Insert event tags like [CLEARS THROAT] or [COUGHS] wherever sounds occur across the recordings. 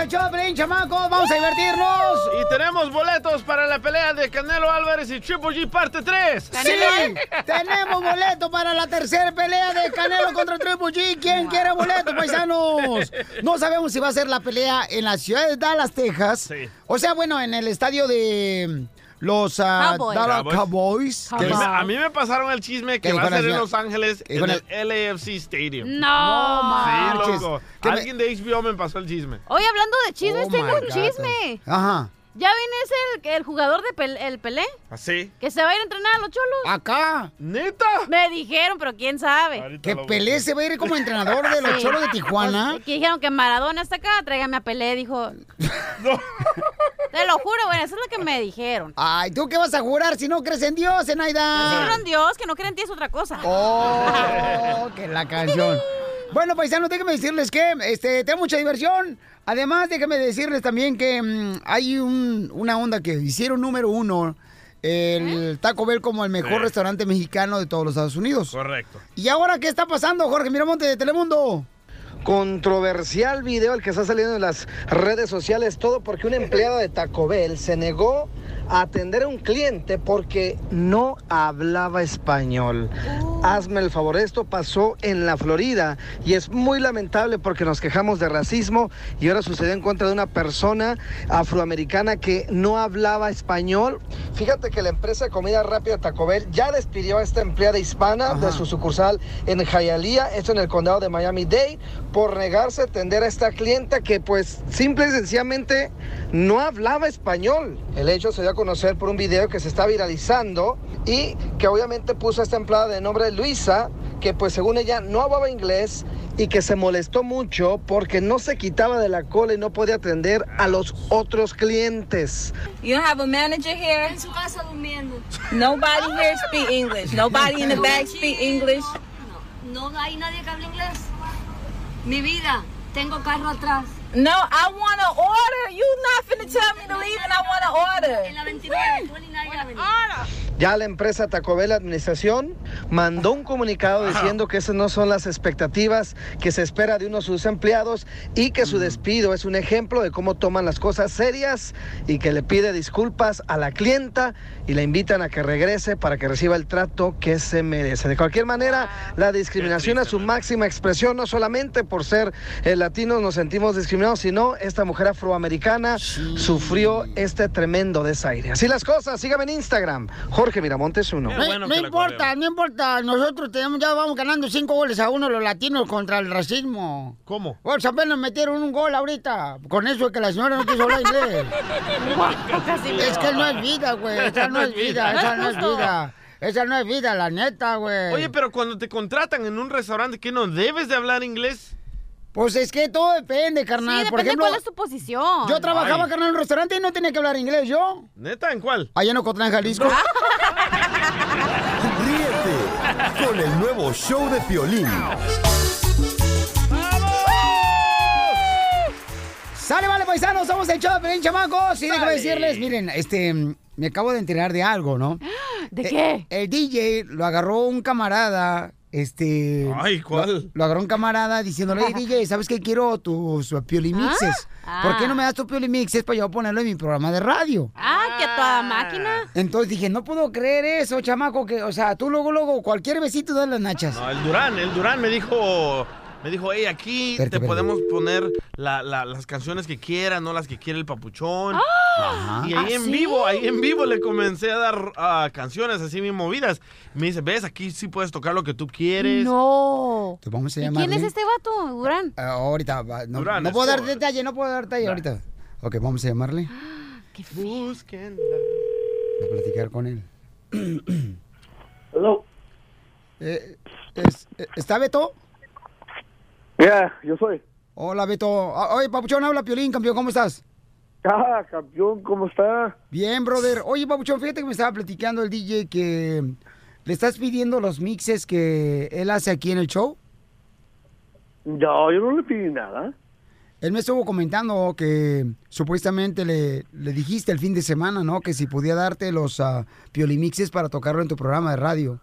Al show, Pelín, chamacos, vamos a divertirnos. Y tenemos boletos para la pelea de Canelo Álvarez y Triple G parte 3. Sí, [LAUGHS] tenemos boleto para la tercera pelea de Canelo contra Triple G. ¿Quién quiere boleto, paisanos? No sabemos si va a ser la pelea en la ciudad de Dallas, Texas. Sí. O sea, bueno, en el estadio de los ah, Cowboys. Dallas Cowboys. Cowboys. A que mí, me, a mí me pasaron el chisme que ¿Qué va a ser en? Los Ángeles ¿Qué dijo en la- el LAFC Stadium. No. No marches. Sí, loco. Que me- Alguien de HBO me pasó el chisme. Oye, hablando de chismes, Oh tengo my un God. chisme. Ajá. ¿Ya vienes el, el jugador de Pel- el Pelé? ¿Así? Que se va a ir a entrenar a los cholos. Acá. ¿Neta? Me dijeron, pero quién sabe. Ahorita Que Pelé se va a ir como entrenador de los Sí. cholos de Tijuana. Pues, que dijeron que Maradona está acá, tráigame a Pelé, dijo. [LAUGHS] Te lo juro, bueno, eso es lo que me dijeron. Ay, ¿tú qué vas a jurar si no crees en Dios, Enaida? creo en Dios, que no creen en ti es otra cosa. Oh, [LAUGHS] que la canción. Bueno, paisanos, déjenme decirles que este, tengo mucha diversión. Además, déjenme decirles también que mm, hay un- una onda que hicieron número uno el Taco Bell como el mejor Sí. restaurante mexicano de todos los Estados Unidos. Correcto. ¿Y ahora qué está pasando, Jorge Miramonte de Telemundo? Controversial video el que está saliendo en las redes sociales, todo porque un empleado de Taco Bell se negó a atender a un cliente porque no hablaba español. Hazme el favor, esto pasó en la Florida y es muy lamentable porque nos quejamos de racismo y ahora sucedió en contra de una persona afroamericana que no hablaba español. Fíjate que la empresa de comida rápida Taco Bell ya despidió a esta empleada hispana de su sucursal en Hialeah, esto en el condado de Miami-Dade, por negarse a atender a esta clienta que pues simple y sencillamente no hablaba español. El hecho se dio a conocer por un video que se está viralizando y que obviamente puso a esta empleada de nombre Luisa, que pues según ella no hablaba inglés y que se molestó mucho porque no se quitaba de la cola y no podía atender a los otros clientes. You don't have a manager here? En su casa durmiendo. Nobody here speak English. Nobody in the back speak English. No, no hay nadie que hable inglés. Mi vida, tengo carro atrás. No, I want to order. You not finna tell me to leave and I want to En order. la 29, 29 Avenue. Ya la empresa Taco Bell Administración mandó un comunicado diciendo que esas no son las expectativas que se espera de uno de sus empleados y que su despido es un ejemplo de cómo toman las cosas serias y que le pide disculpas a la clienta y la invitan a que regrese para que reciba el trato que se merece. De cualquier manera, la discriminación a su máxima expresión, no solamente por ser eh, latinos nos sentimos discriminados, sino esta mujer afroamericana sufrió este tremendo desaire. Así las cosas, sígame en Instagram, Jorge Miramontes uno. No, bueno no importa, no importa. Nosotros tenemos, ya vamos ganando cinco goles a uno los latinos contra el racismo. ¿Cómo? Pues apenas metieron un gol ahorita. Con eso de que la señora no quiso hablar inglés. [LAUGHS] es que no es vida, güey. Esa no es vida, esa no es vida. Esa no es vida, la neta, güey. Oye, pero cuando te contratan en un restaurante, ¿qué no debes de hablar inglés? Pues es que todo depende, Sí, carnal. depende Por ejemplo, cuál es tu posición. yo trabajaba, Ay. carnal, en un restaurante y no tenía que hablar inglés yo. ¿Neta? ¿En cuál? Allá en Ocotlán, Jalisco. [LAUGHS] Ríete con el nuevo show de Piolín. Sale, vale, paisanos, somos el show de Pelín, chamacos. Y déjame decirles, miren, este, me acabo de enterar de algo, ¿no? [GASPS] ¿De Eh, qué? El DJ lo agarró un camarada, este... Ay, ¿cuál? Lo, lo agarró un camarada diciéndole, hey, DJ, ¿sabes qué? Quiero tus piolimixes. Ah. ¿Por qué no me das tus piolimixes para yo ponerlo en mi programa de radio? Ah, que a toda máquina. Entonces dije, no puedo creer eso, chamaco, que, o sea, tú luego, luego, cualquier besito de las nachas. No, el Durán, el Durán me dijo, me dijo, hey, aquí Espérate, te espérate. podemos poner la- la- las canciones que quieras, no las que quiere el papuchón. Ajá. Y ahí ¿Ah, en sí? vivo, ahí en vivo le comencé a dar ah, canciones así bien movidas. Me dice, ves, aquí sí puedes tocar lo que tú quieres. No. Te vamos a ¿Y llamarle. quién es este vato, Durán? Ah, ahorita, va, no, Durán, no puedo dar Escobar. detalle, no puedo dar detalle ahorita. Ok, vamos a llamarle, Qué feo. Busquen. a platicar con él. Hello. Eh, es- eh, ¿Está Beto? Ya, yo soy. Hola, Beto. Ah, Oye, Papuchón, habla Piolín, campeón, ¿cómo estás? Ah, campeón, ¿cómo está? Bien, brother. Oye, Papuchón, fíjate que me estaba platicando el DJ que le estás pidiendo los mixes que él hace aquí en el show. No, yo no le pedí nada. Él me estuvo comentando que supuestamente le, le dijiste el fin de semana, ¿no? Que si podía darte los uh, piolimixes para tocarlo en tu programa de radio.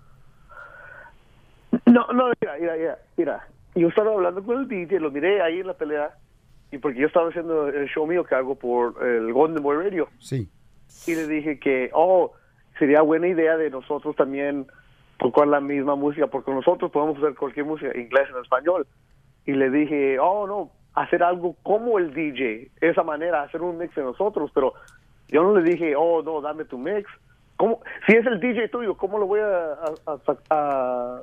No, no, mira, mira, mira, mira. Yo estaba hablando con el DJ, lo miré ahí en la pelea, y porque yo estaba haciendo el show mío que hago por el Golden Boy Radio. Sí. Y le dije que, oh, sería buena idea de nosotros también tocar la misma música, porque nosotros podemos hacer cualquier música, inglés en español. Y le dije, oh, no, hacer algo como el DJ, esa manera, hacer un mix de nosotros, pero yo no le dije, oh, no, dame tu mix. ¿Cómo? Si es el DJ tuyo, ¿cómo lo voy a, a- a- a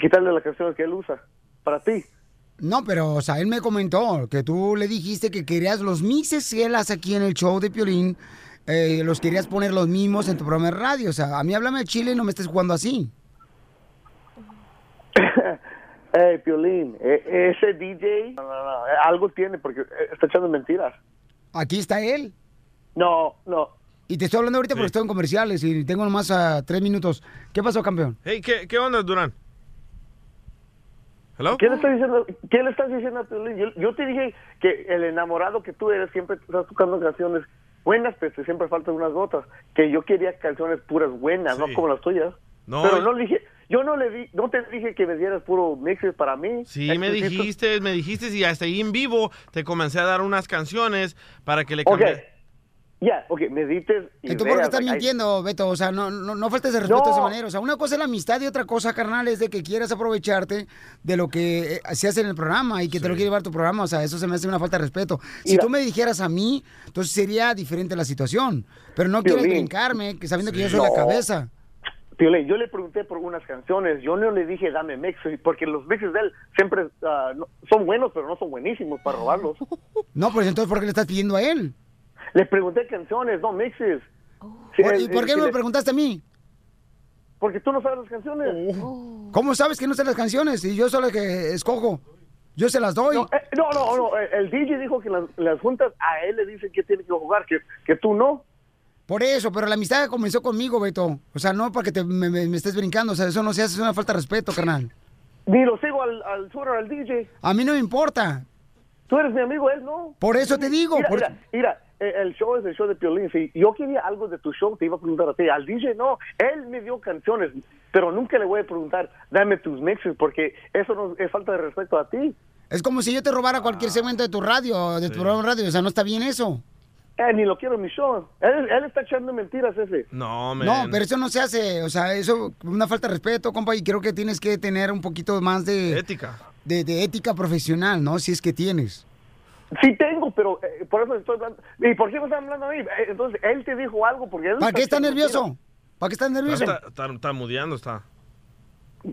quitarle las canciones que él usa para ti? No, pero, o sea, él me comentó que tú le dijiste que querías los mixes que él hace aquí en el show de Piolín, eh, los querías poner los mismos en tu programa de radio. O sea, a mí háblame de Chile y no me estés jugando así. [COUGHS] Hey, Piolín, e- ese DJ, no, no, no, eh, algo tiene porque eh, está echando mentiras. Aquí está él. No, no. Y te estoy hablando ahorita porque estoy en comerciales y tengo nomás a tres minutos. ¿Qué pasó, campeón? Hey, ¿qué, qué onda, Durán? ¿Hello? ¿Qué le estás diciendo, qué le estás diciendo a Piolín? Yo, yo te dije que el enamorado que tú eres siempre estás tocando canciones buenas, pero te siempre faltan unas gotas. Que yo quería canciones puras buenas, no como las tuyas. No, pero no le dije, yo no le di, no te dije que me dieras puro mixes para mí. Sí, me dijiste, me dijiste y hasta ahí en vivo te comencé a dar unas canciones para que le Ok, cambies. Ya, ok, me dices ¿Y tú por qué ideas, estás like, mintiendo, Beto? O sea, no, no, no faltes de respeto No. de esa manera. O sea, una cosa es la amistad y otra cosa, carnal, es de que quieras aprovecharte de lo que eh, se hace en el programa y que te lo quiere llevar tu programa. O sea, eso se me hace una falta de respeto. Si Mira. tú me dijeras a mí, entonces sería diferente la situación. Pero no quieres brincarme, que sabiendo que yo soy la cabeza. Piolín, yo le pregunté por unas canciones, yo no le dije dame mixes, porque los mixes de él siempre ah, son buenos, pero no son buenísimos para robarlos. [LAUGHS] No, pues entonces, ¿por qué le estás pidiendo a él? Le pregunté canciones, no mixes. Sí, ¿Por- él- ¿Y por qué me le- preguntaste a mí? Porque tú no sabes las canciones. ¿Cómo sabes que no sé las canciones? Y yo soy la que escojo. Yo se las doy. No, eh, no, no, no, el DJ dijo que las, las juntas a él le dicen que tiene que jugar, que, que tú no. Por eso, pero la amistad comenzó conmigo, Beto. O sea, no para que te, me, me- me estés brincando. O sea, eso no se hace, es una falta de respeto, carnal. Ni lo sigo al, al Twitter, al DJ. A mí no me importa. Tú eres mi amigo, él no. Por eso te digo. Mira, por- mira, mira, eh, el show es el show de Piolín. Si yo quería algo de tu show, te iba a preguntar a ti. Al DJ no. Él me dio canciones, pero nunca le voy a preguntar, dame tus mixes, porque eso no es falta de respeto a ti. Es como si yo te robara cualquier segmento de tu radio, de tu programa de radio. O sea, no está bien eso. Eh, ni lo quiero en mi show. Él, él está echando mentiras ese. No, man. No, pero eso no se hace. O sea, eso es una falta de respeto, compa. Y creo que tienes que tener un poquito más de... Ética. De, de ética profesional, ¿no? Si es que tienes. Sí tengo, pero eh, por eso estoy hablando. ¿Y por qué me están hablando a mí? Eh, Entonces, él te dijo algo porque él... ¿Para qué echando nervioso? ¿Para qué estás nervioso? Está, está, está mudeando, está.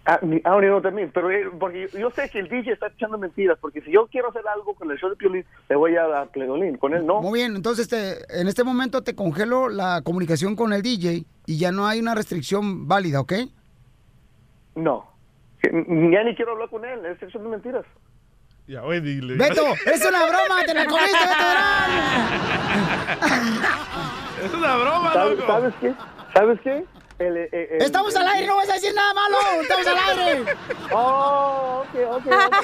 Ah, ni- ah, no también, pero eh, porque yo, yo sé que el DJ está echando mentiras, porque si yo quiero hacer algo con el show de Piolín, le voy a dar Piolín, con él no. Muy bien, entonces te- en este momento te congelo la comunicación con el DJ y ya no hay una restricción válida, ¿ok? No. Que- Ya ni quiero hablar con él, está echando mentiras. Ya, oye, dile. Beto, es una broma, te la comiste, Beto [LAUGHS] Es una broma, ¿Sabes, loco. ¿sabes qué? ¿Sabes qué? El, eh, eh, el- Estamos el- al aire, no vas a decir nada malo, estamos al aire. Oh, ok, ok, ok.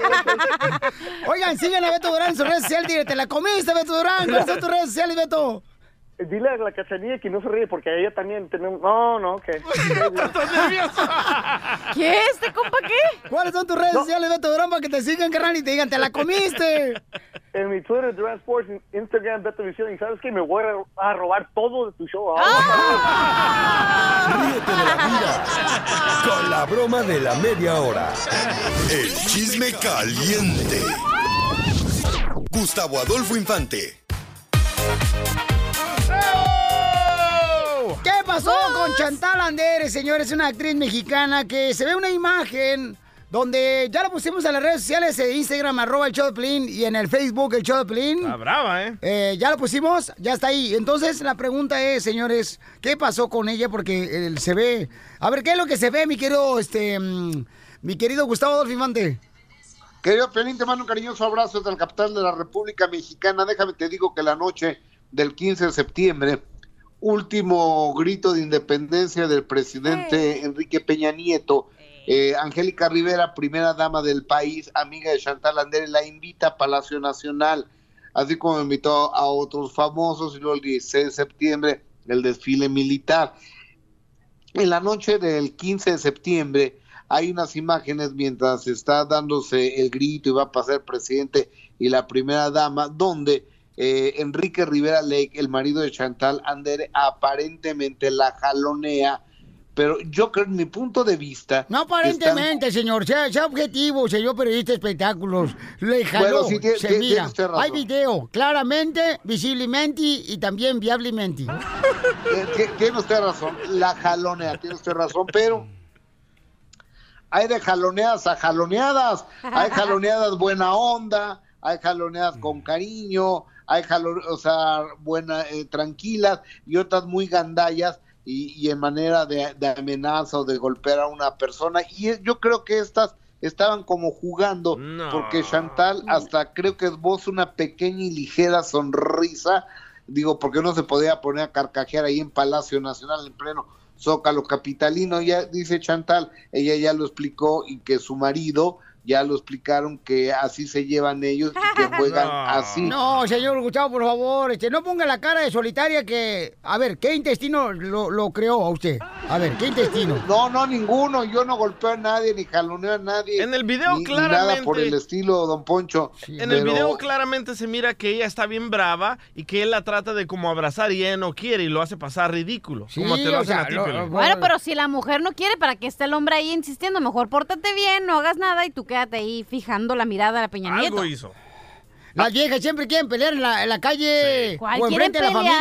ok. Oigan, sigan a Beto Durán en sus redes sociales, dile, te la comiste, Beto Durán, ¿cuáles son tus redes sociales, Beto? Dile a la cachanilla que no se ríe, porque a ella también tenemos... No, no, ok. [LAUGHS] ¿Qué? ¿Este compa qué? ¿Cuáles son tus redes sociales, Beto Durán, para que te sigan, carnal, y te digan, te la comiste? [LAUGHS] En mi Twitter, Durán Sports, en Instagram, Beto Visión, y ¿sabes qué? Me voy a, a robar todo de tu show ahora. [LAUGHS] Ríete de la vida con la broma de la media hora. El chisme caliente. Gustavo Adolfo Infante. ¿Qué pasó con Chantal Anderes, señores? Una actriz mexicana que se ve una imagen donde ya la pusimos en las redes sociales, en Instagram, arroba el show de Pelín, y en el Facebook, el show de Pelín. Está brava, ¿eh? Eh, ya lo pusimos, ya está ahí. Entonces la pregunta es, señores, ¿qué pasó con ella? Porque eh, se ve... A ver, ¿qué es lo que se ve, mi querido, este, mm, mi querido Gustavo Adolfo Infante? Querido Piolín, te mando un cariñoso abrazo desde la capital de la República Mexicana. Déjame te digo que la noche del 15 de septiembre, último grito de independencia del presidente Enrique Peña Nieto, eh, Angélica Rivera, primera dama del país, amiga de Chantal Andere, la invita a Palacio Nacional, así como invitó a otros famosos y luego el 16 de septiembre el desfile militar. En la noche del 15 de septiembre hay unas imágenes mientras está dándose el grito y va a pasar presidente y la primera dama, donde eh, Enrique Rivera Lake, el marido de Chantal Andere, aparentemente la jalonea pero yo creo, en mi punto de vista... No aparentemente, señor, sea, sea objetivo, señor periodista de espectáculos. Le jaló, Bueno, tiene- se tiene mira. usted razón. Hay video, claramente, visiblemente y también viablemente. Ti- tiene usted razón, la jalonea, tiene usted razón, pero hay de jaloneadas a jaloneadas, hay jaloneadas buena onda, hay jaloneadas con cariño, hay jaloneadas, o sea, buena, eh, tranquilas y otras muy gandallas y, y en manera de, de amenaza o de golpear a una persona. Y es- yo creo que estas estaban como jugando, porque Chantal hasta creo que esboza una pequeña y ligera sonrisa, digo, porque no se podía poner a carcajear ahí en Palacio Nacional en pleno Zócalo Capitalino, ya dice Chantal, ella ya lo explicó y que su marido ya lo explicaron que así se llevan ellos y que [LAUGHS] juegan así. No, señor Gustavo, por favor, este, no ponga la cara de solitaria que... A ver, ¿qué intestino lo, lo creó a usted? A ver, ¿qué intestino? No, no, ninguno. Yo no golpeo a nadie ni jaloneo a nadie. En el video ni- ni nada claramente- por el estilo, don Poncho. En el video claramente se mira que ella está bien brava y que él la trata de como abrazar y ella no quiere y lo hace pasar ridículo. como te lo o hacen sea, a ti, lo-. Bueno, pero si la mujer no quiere, ¿para qué está el hombre ahí insistiendo? Mejor pórtate bien, no hagas nada y tú quédate ahí fijando la mirada a la Peña Nieto. Algo hizo. Las viejas siempre quieren pelear en la, en la calle ¿Cuál o enfrente de la familia.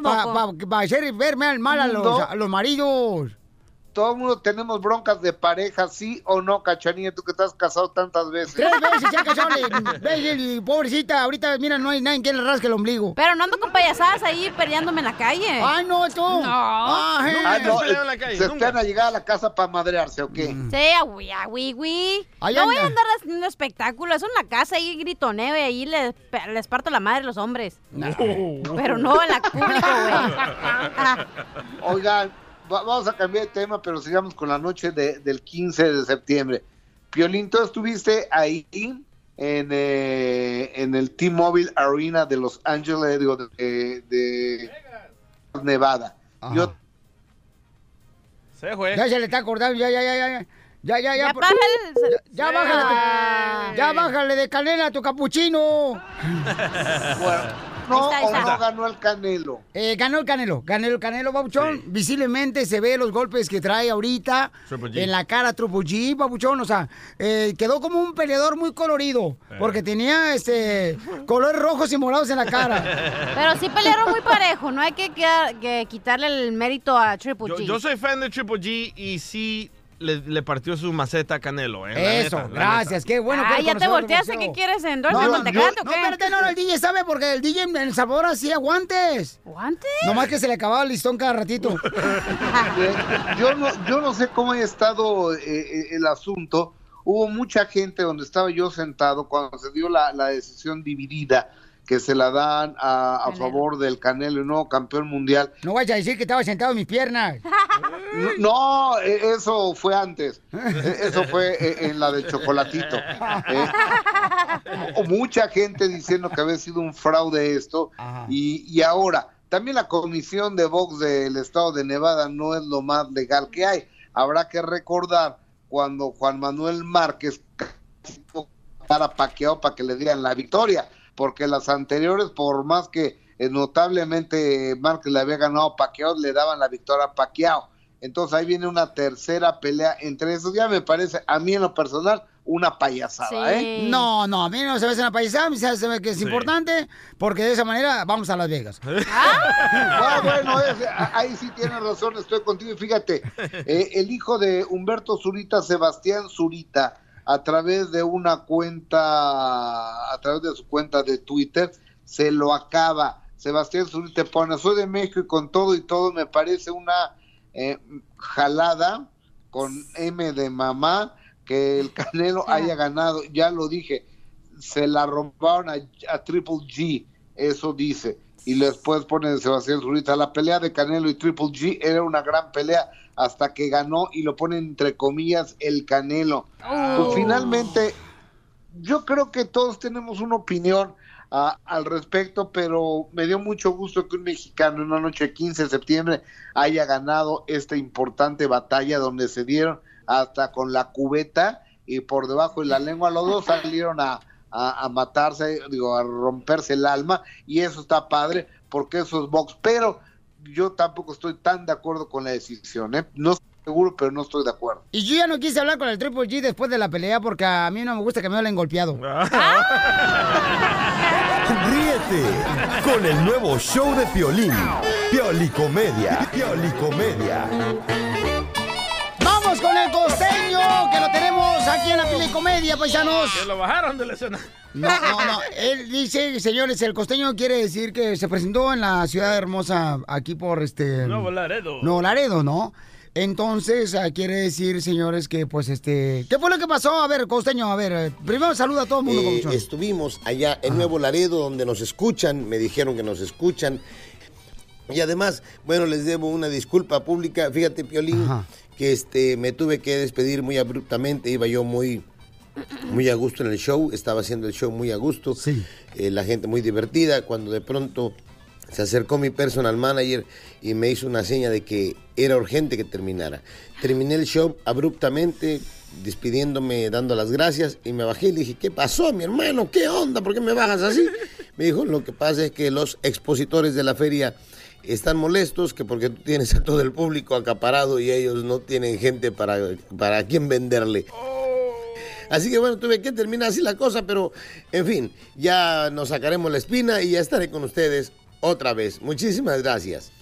Para loco. hacer ver mal a los, No. a los maridos. Todo el mundo tenemos broncas de pareja, sí o no, Cachanilla, tú que estás casado tantas veces. Tres veces se ha casado, pobrecita, ahorita, mira, no hay nadie que le rasque el ombligo. Pero no ando con payasadas ahí peleándome en la calle. Ay, no, tú. No. Ah, eh. Ah, no, peleado en la calle, se nunca. esperan a llegar a la casa para madrearse, ¿o qué? Mm. Sí, a güey, a güey, güey. Ahí No voy a anda. andar haciendo espectáculo. Eso en la casa ahí gritoneo y ahí les, les parto la madre a los hombres. Pero no en la público, güey. Oigan, vamos a cambiar de tema, pero sigamos con la noche de- del 15 de septiembre. Piolín, tú estuviste ahí en, eh, en el T-Mobile Arena de Los Ángeles, digo, de, de Nevada. Yo Se fue. Ya se le está acordando, ya, ya, ya, ya. Ya, ya, ya. Ya por- bájale. Ya, ya bájale, tu- ya bájale de canela a tu capuchino. [LAUGHS] Bueno, está, o no ganó el Canelo. Eh, ganó el Canelo, ganó el Canelo, Babuchón. Visiblemente se ve los golpes que trae ahorita en la cara Triple G, Babuchón. O sea, eh, quedó como un peleador muy colorido, porque tenía este colores rojos y morados en la cara. [LAUGHS] Pero sí pelearon muy parejo. No hay que, quedar- que quitarle el mérito a Triple Yo, G. yo soy fan de Triple G y sí le, le partió su maceta a Canelo. eh, la Eso, neta, gracias, qué bueno. eres ya te volteaste. ¿Qué quieres? ¿Endorse No, no, no, espérate, no, no, el DJ sabe porque el DJ en El Salvador hacía guantes. ¿Guantes? Nomás que se le acababa el listón cada ratito. [LAUGHS] Yo no yo no sé cómo ha estado eh, eh, el asunto hubo mucha gente donde estaba yo sentado cuando se dio la, la decisión dividida que se la dan a, favor del Canelo, el nuevo campeón mundial. No vayas a decir que estaba sentado en mis piernas. [LAUGHS] No, no, eh, eso fue antes. Eh, Eso fue eh, en la del chocolatito. [LAUGHS] Eh, o mucha gente diciendo que había sido un fraude esto. Y, y ahora, también la comisión de box del estado de Nevada no es lo más legal que hay. Habrá que recordar cuando Juan Manuel Márquez para paqueado para que le dieran la victoria, porque las anteriores, por más que eh, notablemente Márquez le había ganado a Paquiao, le daban la victoria a Paquiao. Entonces ahí viene una tercera pelea entre esos. Ya me parece, a mí en lo personal, una payasada, Sí. ¿eh? No, no, a mí no se me hace una paisada, a mí se me que es Sí. importante, porque de esa manera vamos a Las Vegas. [LAUGHS] Ah, bueno, ese- a- ahí sí tienes razón, estoy contigo. Y fíjate, [LAUGHS] eh, el hijo de Humberto Zurita, Sebastián Zurita, a través de una cuenta, a través de su cuenta de Twitter, se lo acaba. Sebastián Zurita pone, soy de México y con todo y todo me parece una eh, jalada con M de mamá que el Canelo haya ganado. Ya lo dije, se la robaron a, a Triple G, eso dice. Y después pone Sebastián Zurita, la pelea de Canelo y Triple G era una gran pelea, hasta que ganó y lo pone entre comillas el Canelo. Oh. Pues finalmente, yo creo que todos tenemos una opinión ah, al respecto, pero me dio mucho gusto que un mexicano en una noche de 15 de septiembre haya ganado esta importante batalla donde se dieron hasta con la cubeta y por debajo de la lengua los dos salieron a, a- a matarse, digo, a romperse el alma y eso está padre porque eso es box, pero yo tampoco estoy tan de acuerdo con la decisión, ¿eh? No estoy seguro, pero no estoy de acuerdo. Y yo ya no quise hablar con el Triple G después de la pelea porque a mí no me gusta que me hablen golpeado. [LAUGHS] Ríete con el nuevo show de Piolín. Piolicomedia. Piolicomedia. Que lo tenemos aquí en la Pelicomedia, paisanos. Que lo bajaron de la escena. No, no, no. Él dice, señores, el costeño quiere decir que se presentó en la ciudad hermosa aquí por este. Nuevo Laredo. Nuevo Laredo, ¿no? Entonces, ah, quiere decir, señores, que pues este. ¿Qué fue lo que pasó? A ver, costeño, a ver. Primero saluda a todo el mundo, Eh, estuvimos allá en Nuevo Laredo donde nos escuchan, me dijeron que nos escuchan. Y además, bueno, les debo una disculpa pública. Fíjate, Piolín, que este me tuve que despedir muy abruptamente. Iba yo muy muy a gusto en el show, estaba haciendo el show muy a gusto. Eh, la gente muy divertida. Cuando de pronto se acercó mi personal manager y me hizo una seña de que era urgente que terminara. Terminé el show abruptamente, despidiéndome, dando las gracias y me bajé y le dije, ¿qué pasó, mi hermano? ¿Qué onda? ¿Por qué me bajas así? Me dijo, lo que pasa es que los expositores de la feria están molestos que porque tú tienes a todo el público acaparado y ellos no tienen gente para, para quien venderle. Así que bueno, tuve que terminar así la cosa, pero en fin, ya nos sacaremos la espina y ya estaré con ustedes otra vez. Muchísimas gracias.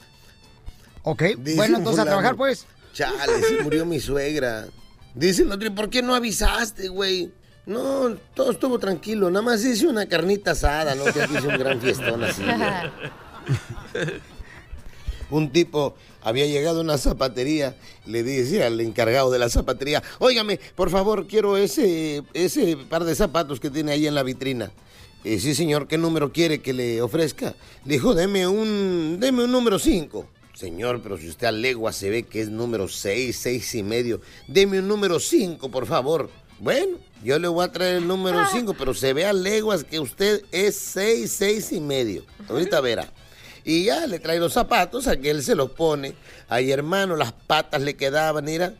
Ok, Dice bueno, entonces a trabajar, pues. Chale, se murió mi suegra. Dice el otro, ¿y por qué no avisaste, güey? No, todo estuvo tranquilo, nada más hice una carnita asada, ¿no? Que aquí hice un gran fiestón así. [LAUGHS] un tipo había llegado a una zapatería, le dice al encargado de la zapatería, óigame, por favor, quiero ese, ese par de zapatos que tiene ahí en la vitrina. "Eh, sí, señor, ¿qué número quiere que le ofrezca? Le dijo, deme un, deme un número 5. Señor, pero si usted a legua se ve que es número 6, 6 y medio, deme un número 5, por favor. Bueno, yo le voy a traer el número 5, pero se ve a leguas que usted es 6, 6 y medio. Ahorita verá. Y ya le trae los zapatos, a que él se los pone. Ay, hermano, las patas le quedaban, mira.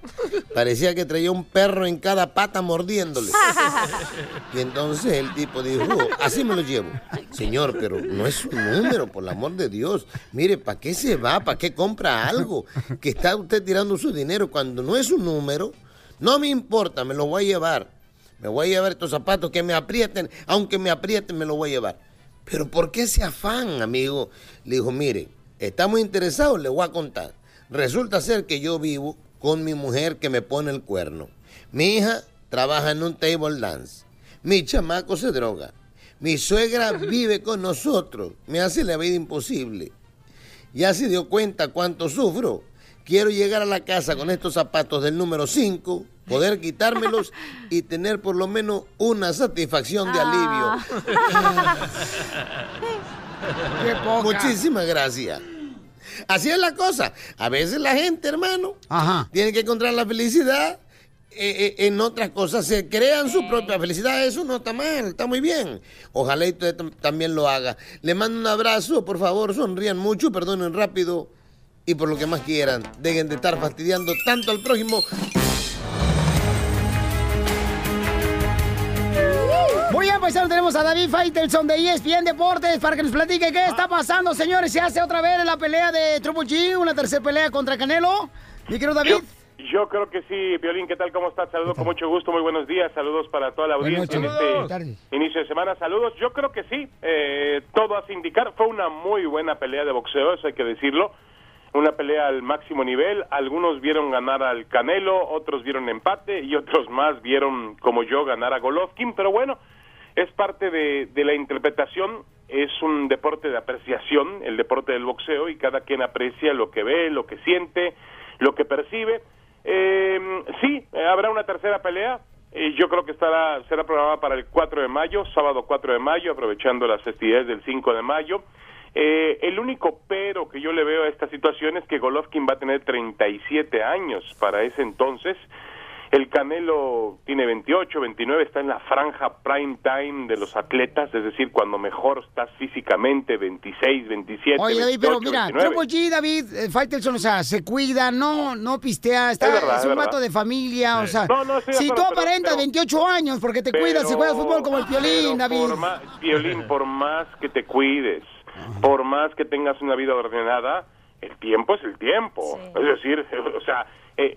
Parecía que traía un perro en cada pata mordiéndole. [LAUGHS] Y entonces el tipo dijo, "Oh, así me lo llevo. Señor, pero no es un número, por el amor de Dios. Mire, ¿para qué se va? ¿Para qué compra algo? Que está usted tirando su dinero cuando no es un número. No me importa, me lo voy a llevar. Me voy a llevar estos zapatos que me aprieten. Aunque me aprieten, me lo voy a llevar. Pero ¿por qué ese afán, amigo? Le dijo, mire, estamos interesados, le voy a contar. Resulta ser que yo vivo con mi mujer que me pone el cuerno. Mi hija trabaja en un table dance. Mi chamaco se droga. Mi suegra [LAUGHS] vive con nosotros. Me hace la vida imposible. Ya se dio cuenta cuánto sufro. Quiero llegar a la casa con estos zapatos del número 5, poder quitármelos [LAUGHS] y tener por lo menos una satisfacción de alivio. [LAUGHS] Muchísimas gracias. Así es la cosa. A veces la gente, hermano, tiene que encontrar la felicidad eh, eh, en otras cosas. Se crean su propia felicidad. Eso no está mal, está muy bien. Ojalá y usted tam- también lo haga. Le mando un abrazo, por favor, sonrían mucho, perdonen rápido. Y por lo que más quieran, dejen de estar fastidiando tanto al prójimo. Ahora tenemos a David Faitelson de ESPN Deportes para que nos platique qué está pasando, señores. Se hace otra vez la pelea de Triple G, una tercera pelea contra Canelo. Mi querido David. Yo creo que sí, Violín, ¿qué tal? ¿Cómo estás? Saludos con mucho gusto, muy buenos días, saludos para toda la audiencia en este inicio de semana. Saludos, yo creo que sí, eh, todo hace indicar, fue una muy buena pelea de boxeo, eso hay que decirlo, una pelea al máximo nivel, algunos vieron ganar al Canelo, otros vieron empate y otros más vieron, como yo, ganar a Golovkin, pero bueno, es parte de, de la interpretación, es un deporte de apreciación, el deporte del boxeo, y cada quien aprecia lo que ve, lo que siente, lo que percibe. Eh, sí, habrá una tercera pelea. yo creo que estará será programada para el 4 de mayo, sábado 4 de mayo, aprovechando las festividades del 5 de mayo. Eh, el único pero que yo le veo a esta situación es que Golovkin va a tener 37 años para ese entonces. El Canelo tiene 28, 29, está en la franja prime time de los atletas, es decir, cuando mejor estás físicamente, 26, 27. Oye, David, 28, pero mira, 29. Triple G, David, eh, Faitelson, o sea, se cuida, no, no pistea, está, Es verdad, es es un verdad. vato de familia, o sea, No, no, si tú aparentas pero- 28 años porque te cuidas y juegas fútbol como el Piolín, pero David. Por más, Piolín, por más que te cuides, por más que tengas una vida ordenada, el tiempo es el tiempo. Es decir, [LAUGHS] o sea,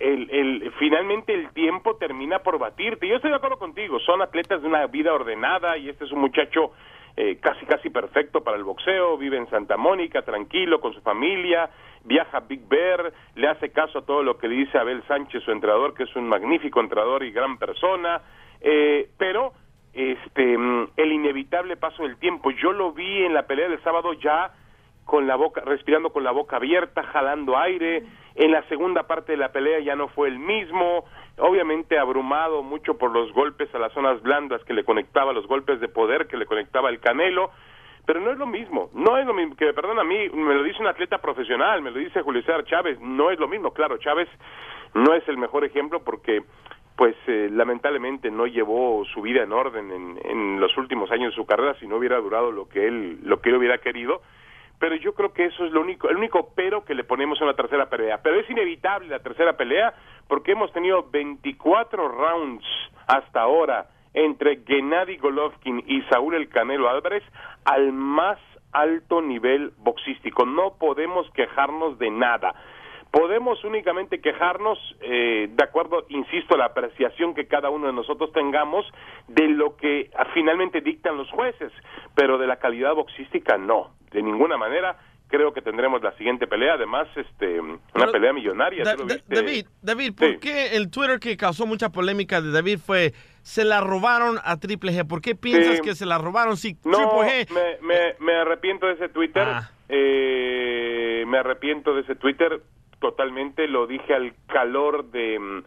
el, el- finalmente el tiempo termina por batirte. Yo estoy de acuerdo contigo, son atletas de una vida ordenada y este es un muchacho eh, casi casi perfecto para el boxeo, vive en Santa Mónica, tranquilo, con su familia, viaja a Big Bear, le hace caso a todo lo que le dice Abel Sánchez, su entrenador, que es un magnífico entrenador y gran persona, eh, pero este mm, el inevitable paso del tiempo, yo lo vi en la pelea del sábado ya con la boca, respirando con la boca abierta, jalando aire. En la segunda parte de la pelea ya no fue el mismo, obviamente abrumado mucho por los golpes a las zonas blandas que le conectaba, los golpes de poder que le conectaba el Canelo. Pero no es lo mismo, no es lo mismo, que perdón a mí, me lo dice un atleta profesional, me lo dice Julio César Chávez, no es lo mismo, claro, Chávez no es el mejor ejemplo porque pues eh, lamentablemente no llevó su vida en orden en, en los últimos años de su carrera si no hubiera durado lo que él lo que él hubiera querido pero yo creo que eso es lo único el único pero que le ponemos a la tercera pelea. Pero es inevitable la tercera pelea porque hemos tenido 24 rounds hasta ahora entre Gennady Golovkin y Saúl El Canelo Álvarez al más alto nivel boxístico. No podemos quejarnos de nada Podemos únicamente quejarnos, eh, de acuerdo, insisto, a la apreciación que cada uno de nosotros tengamos de lo que ah, finalmente dictan los jueces, pero de la calidad boxística no, de ninguna manera. Creo que tendremos la siguiente pelea, además, este, una Pero, pelea millonaria. David, David, ¿por Sí. qué el Twitter que causó mucha polémica de David fue se la robaron a Triple G? ¿Por qué piensas Sí. que se la robaron si No, Triple G me, me, me arrepiento de ese Twitter. Ah. eh, me arrepiento de ese Twitter totalmente. Lo dije al calor de, mm,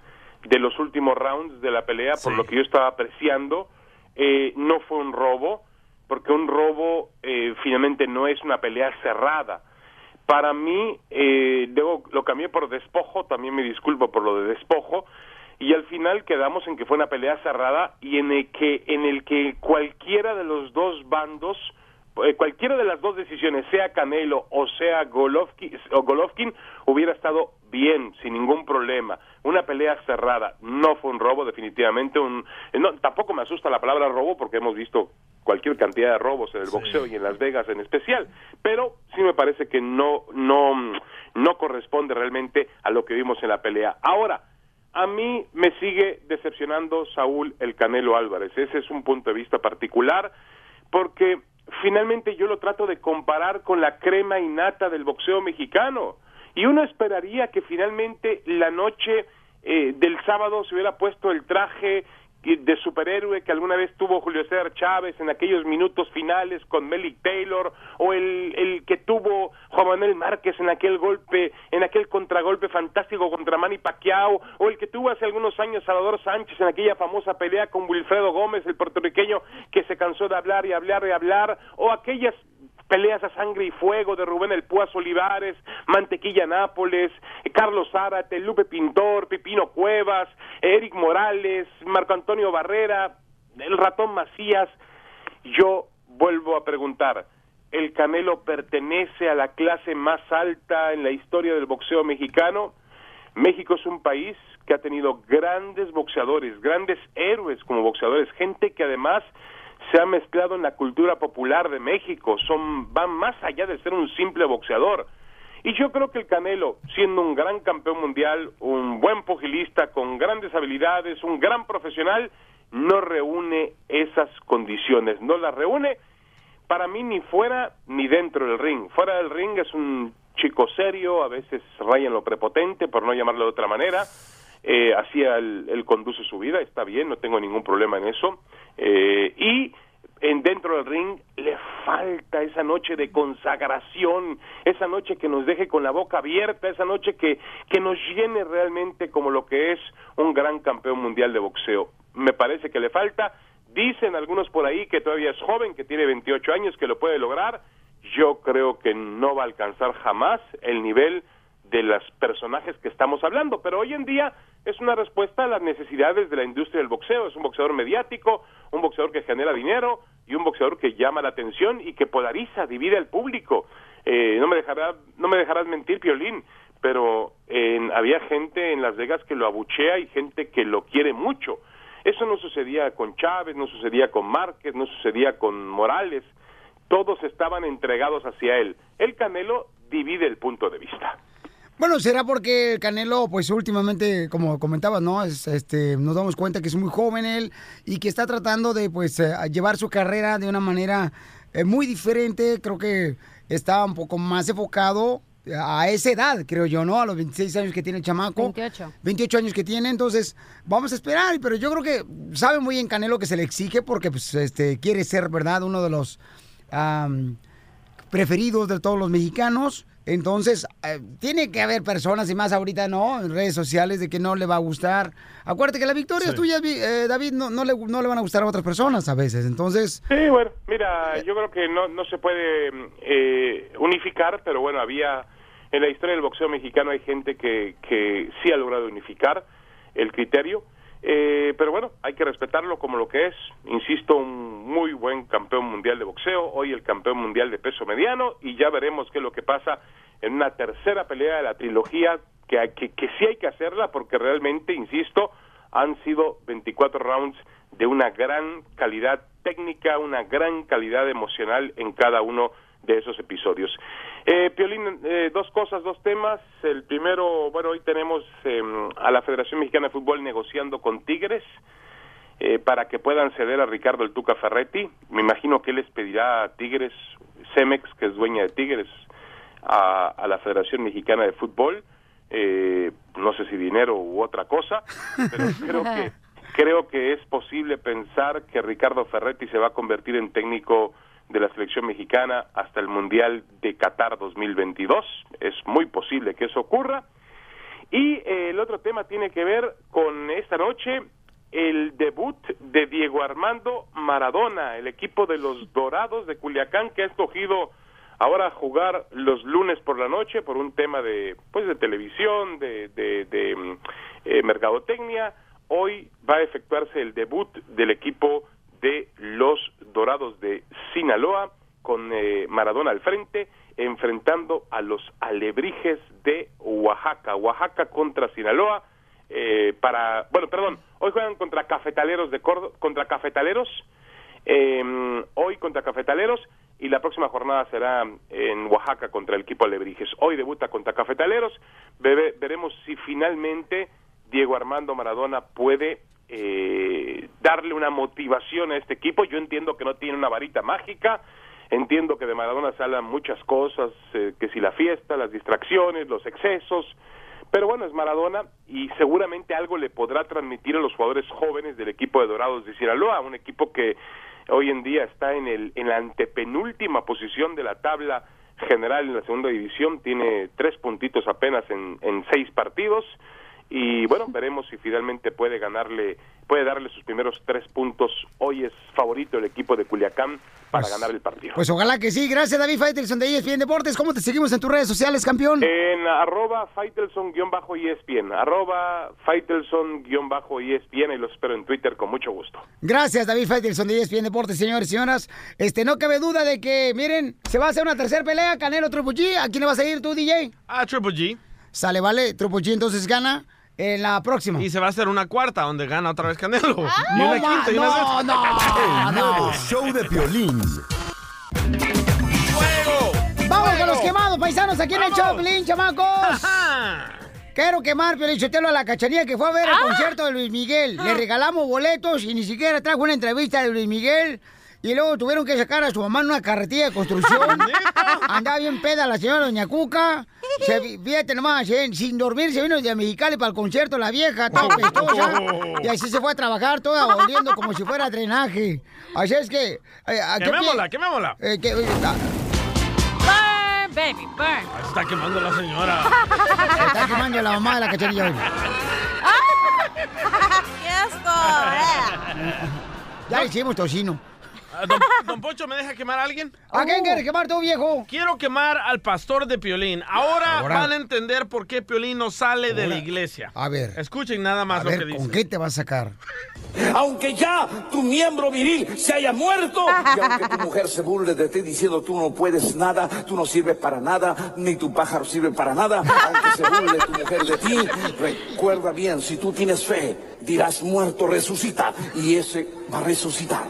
de los últimos rounds de la pelea, por Sí. lo que yo estaba apreciando. Eh, no fue un robo, porque un robo eh, finalmente no es una pelea cerrada. Para mí, eh, debo, lo cambié por despojo, también me disculpo por lo de despojo, y al final quedamos en que fue una pelea cerrada y en el que, en el que cualquiera de los dos bandos, cualquiera de las dos decisiones, sea Canelo o sea Golovkin, o Golovkin, hubiera estado bien, sin ningún problema. Una pelea cerrada, no fue un robo definitivamente, un, eh, no, tampoco me asusta la palabra robo porque hemos visto cualquier cantidad de robos en el boxeo y en Las Vegas en especial, pero sí me parece que no no no corresponde realmente a lo que vimos en la pelea. Ahora, a mí me sigue decepcionando Saúl el Canelo Álvarez. Ese es un punto de vista particular porque finalmente yo lo trato de comparar con la crema innata del boxeo mexicano. Y uno esperaría que finalmente la noche eh, del sábado se hubiera puesto el traje de superhéroe que alguna vez tuvo Julio César Chávez en aquellos minutos finales con Melik Taylor o el, el que tuvo Juan Manuel Márquez en aquel golpe, en aquel contragolpe fantástico contra Manny Pacquiao o el que tuvo hace algunos años Salvador Sánchez en aquella famosa pelea con Wilfredo Gómez, el puertorriqueño que se cansó de hablar y hablar y hablar o aquellas peleas a sangre y fuego de Rubén El Púas Olivares, Mantequilla Nápoles, Carlos Zárate, Lupe Pintor, Pipino Cuevas, Eric Morales, Marco Antonio Barrera, el ratón Macías. Yo vuelvo a preguntar, ¿el Canelo pertenece a la clase más alta en la historia del boxeo mexicano? México es un país que ha tenido grandes boxeadores, grandes héroes como boxeadores, gente que además se ha mezclado en la cultura popular de México, son van más allá de ser un simple boxeador. Y yo creo que el Canelo, siendo un gran campeón mundial, un buen pugilista con grandes habilidades, un gran profesional, no reúne esas condiciones, no las reúne para mí ni fuera ni dentro del ring. Fuera del ring es un chico serio, a veces raya en lo prepotente, por no llamarlo de otra manera. Eh, así él, él conduce su vida, está bien, no tengo ningún problema en eso. Eh, y en dentro del ring le falta esa noche de consagración, esa noche que nos deje con la boca abierta, esa noche que, que nos llene realmente como lo que es un gran campeón mundial de boxeo. Me parece que le falta. Dicen algunos por ahí que todavía es joven, que tiene 28 años, que lo puede lograr. yo creo que no va a alcanzar jamás el nivel de los personajes que estamos hablando, pero hoy en día es una respuesta a las necesidades de la industria del boxeo, es un boxeador mediático, un boxeador que genera dinero y un boxeador que llama la atención y que polariza, divide al público. Eh, no me dejará, no me dejarás mentir, Piolín, pero eh, había gente en Las Vegas que lo abuchea y gente que lo quiere mucho. Eso no sucedía con Chávez, no sucedía con Márquez, no sucedía con Morales. Todos estaban entregados hacia él. El Canelo divide el punto de vista. Bueno, será porque el Canelo, pues últimamente, como comentabas, ¿no? Es, este, nos damos cuenta que es muy joven él y que está tratando de, pues, eh, llevar su carrera de una manera eh, muy diferente. Creo que está un poco más enfocado a esa edad, creo yo, ¿no? A los 26 años que tiene el chamaco. 28. 28 años que tiene, entonces vamos a esperar, pero yo creo que sabe muy bien Canelo que se le exige porque pues este quiere ser, ¿verdad? Uno de los am, preferidos de todos los mexicanos. Entonces, eh, tiene que haber personas y más ahorita, ¿no? En redes sociales de que no le va a gustar. Acuérdate que las victorias Sí. tuyas, vi- eh, David, no, no, le, no le van a gustar a otras personas a veces. Entonces, Sí, bueno, mira, yo creo que no, no se puede eh, unificar, pero bueno, había en la historia del boxeo mexicano hay gente que, que sí ha logrado unificar el criterio, eh, pero bueno, hay que respetarlo como lo que es. Insisto, un muy buen campeón mundial de boxeo, hoy el campeón mundial de peso mediano, y ya veremos qué es lo que pasa en una tercera pelea de la trilogía, que, que, que sí hay que hacerla, porque realmente, insisto, han sido 24 rounds de una gran calidad técnica, una gran calidad emocional en cada uno de esos episodios. Eh, Piolín, eh, dos cosas, dos temas. El primero, bueno, hoy tenemos eh, a la Federación Mexicana de Fútbol negociando con Tigres eh, para que puedan ceder a Ricardo el Tuca Ferretti. Me imagino que él les pedirá a Tigres, Cemex, que es dueña de Tigres, a, a la Federación Mexicana de Fútbol. Eh, no sé si dinero u otra cosa, pero [LAUGHS] creo que creo que es posible pensar que Ricardo Ferretti se va a convertir en técnico de la selección mexicana hasta el Mundial de Qatar 2022. Es muy posible que eso ocurra. Y eh, el otro tema tiene que ver con esta noche el debut de Diego Armando Maradona, el equipo de los Dorados de Culiacán que ha escogido ahora jugar los lunes por la noche por un tema de pues de televisión, de, de, de, mm, eh, mercadotecnia. Hoy va a efectuarse el debut del equipo de los Dorados de Sinaloa con eh, Maradona al frente enfrentando a los Alebrijes de Oaxaca, Oaxaca contra Sinaloa eh, para bueno perdón hoy juegan contra Cafetaleros de Córdoba contra Cafetaleros eh, hoy contra Cafetaleros y la próxima jornada será en Oaxaca contra el equipo Alebrijes. Hoy debuta contra Cafetaleros. Bebe- veremos si finalmente Diego Armando Maradona puede eh, darle una motivación a este equipo. Yo entiendo que no tiene una varita mágica. Entiendo que de Maradona se hablan muchas cosas, eh, que si la fiesta, las distracciones, los excesos, pero bueno, es Maradona y seguramente algo le podrá transmitir a los jugadores jóvenes del equipo de Dorados de Sinaloa, un equipo que hoy en día está en, el, en la antepenúltima posición de la tabla general en la segunda división, tiene tres puntitos apenas en, en seis partidos y bueno, veremos si finalmente puede ganarle, puede darle sus primeros tres puntos. Hoy es favorito el equipo de Culiacán para ganar el partido. pues ojalá que sí. Gracias, David Faitelson de ESPN Deportes. ¿Cómo te seguimos en tus redes sociales, campeón? En arroba Faitelson-ESPN, arroba Faitelson-ESPN y los espero en Twitter con mucho gusto. Gracias, David Faitelson de ESPN Deportes, señores y señoras. Este, no cabe duda de que, miren, se va a hacer una tercera pelea, Canelo Triple G. ¿A quién le vas a ir tú, DJ? A Triple G. Sale, vale, Triple G entonces gana en la próxima. Y se va a hacer una cuarta donde gana otra vez Canelo. y Ah, No, una ma- quinta y una no, sexta. [LAUGHS] El nuevo show de Piolín. Vamos con los quemados, paisanos, aquí en el Choplin, chamacos. Quiero quemar, Piolichotelo, a la cachanilla que fue a ver el concierto de Luis Miguel. Le regalamos boletos y ni siquiera trajo una entrevista de Luis Miguel. Y luego tuvieron que sacar a su mamá en una carretilla de construcción. [LAUGHS] Andaba bien peda la señora Doña Cuca. Se, fíjate nomás, ¿eh? sin dormir se vino de Mexicali para el concierto la vieja, toda pestosa. Y así se fue a trabajar toda oliendo como si fuera drenaje. Así es que... eh, ¿a qué Quemémosla, pi- quemémosla. eh, que- eh, Burn, baby, burn. Se está quemando la señora. Se está quemando la mamá de la cachanilla hoy. [LAUGHS] ¡Qué asco! Ya hicimos tocino. Ah, Don, [LAUGHS] don Poncho, ¿me deja quemar a alguien? ¿A quién quieres quemar tú, viejo? Quiero quemar al pastor de Piolín. Ahora, Ahora. van a entender por qué Piolín no sale de la iglesia. A ver. Escuchen nada más A lo ver, que dice. ¿con qué te vas a sacar? [LAUGHS] Aunque ya tu miembro viril se haya muerto [LAUGHS] y aunque tu mujer se burle de ti diciendo tú no puedes nada, tú no sirves para nada, ni tu pájaro sirve para nada, aunque se burle tu mujer de ti, recuerda bien, si tú tienes fe, dirás muerto resucita y ese va a resucitar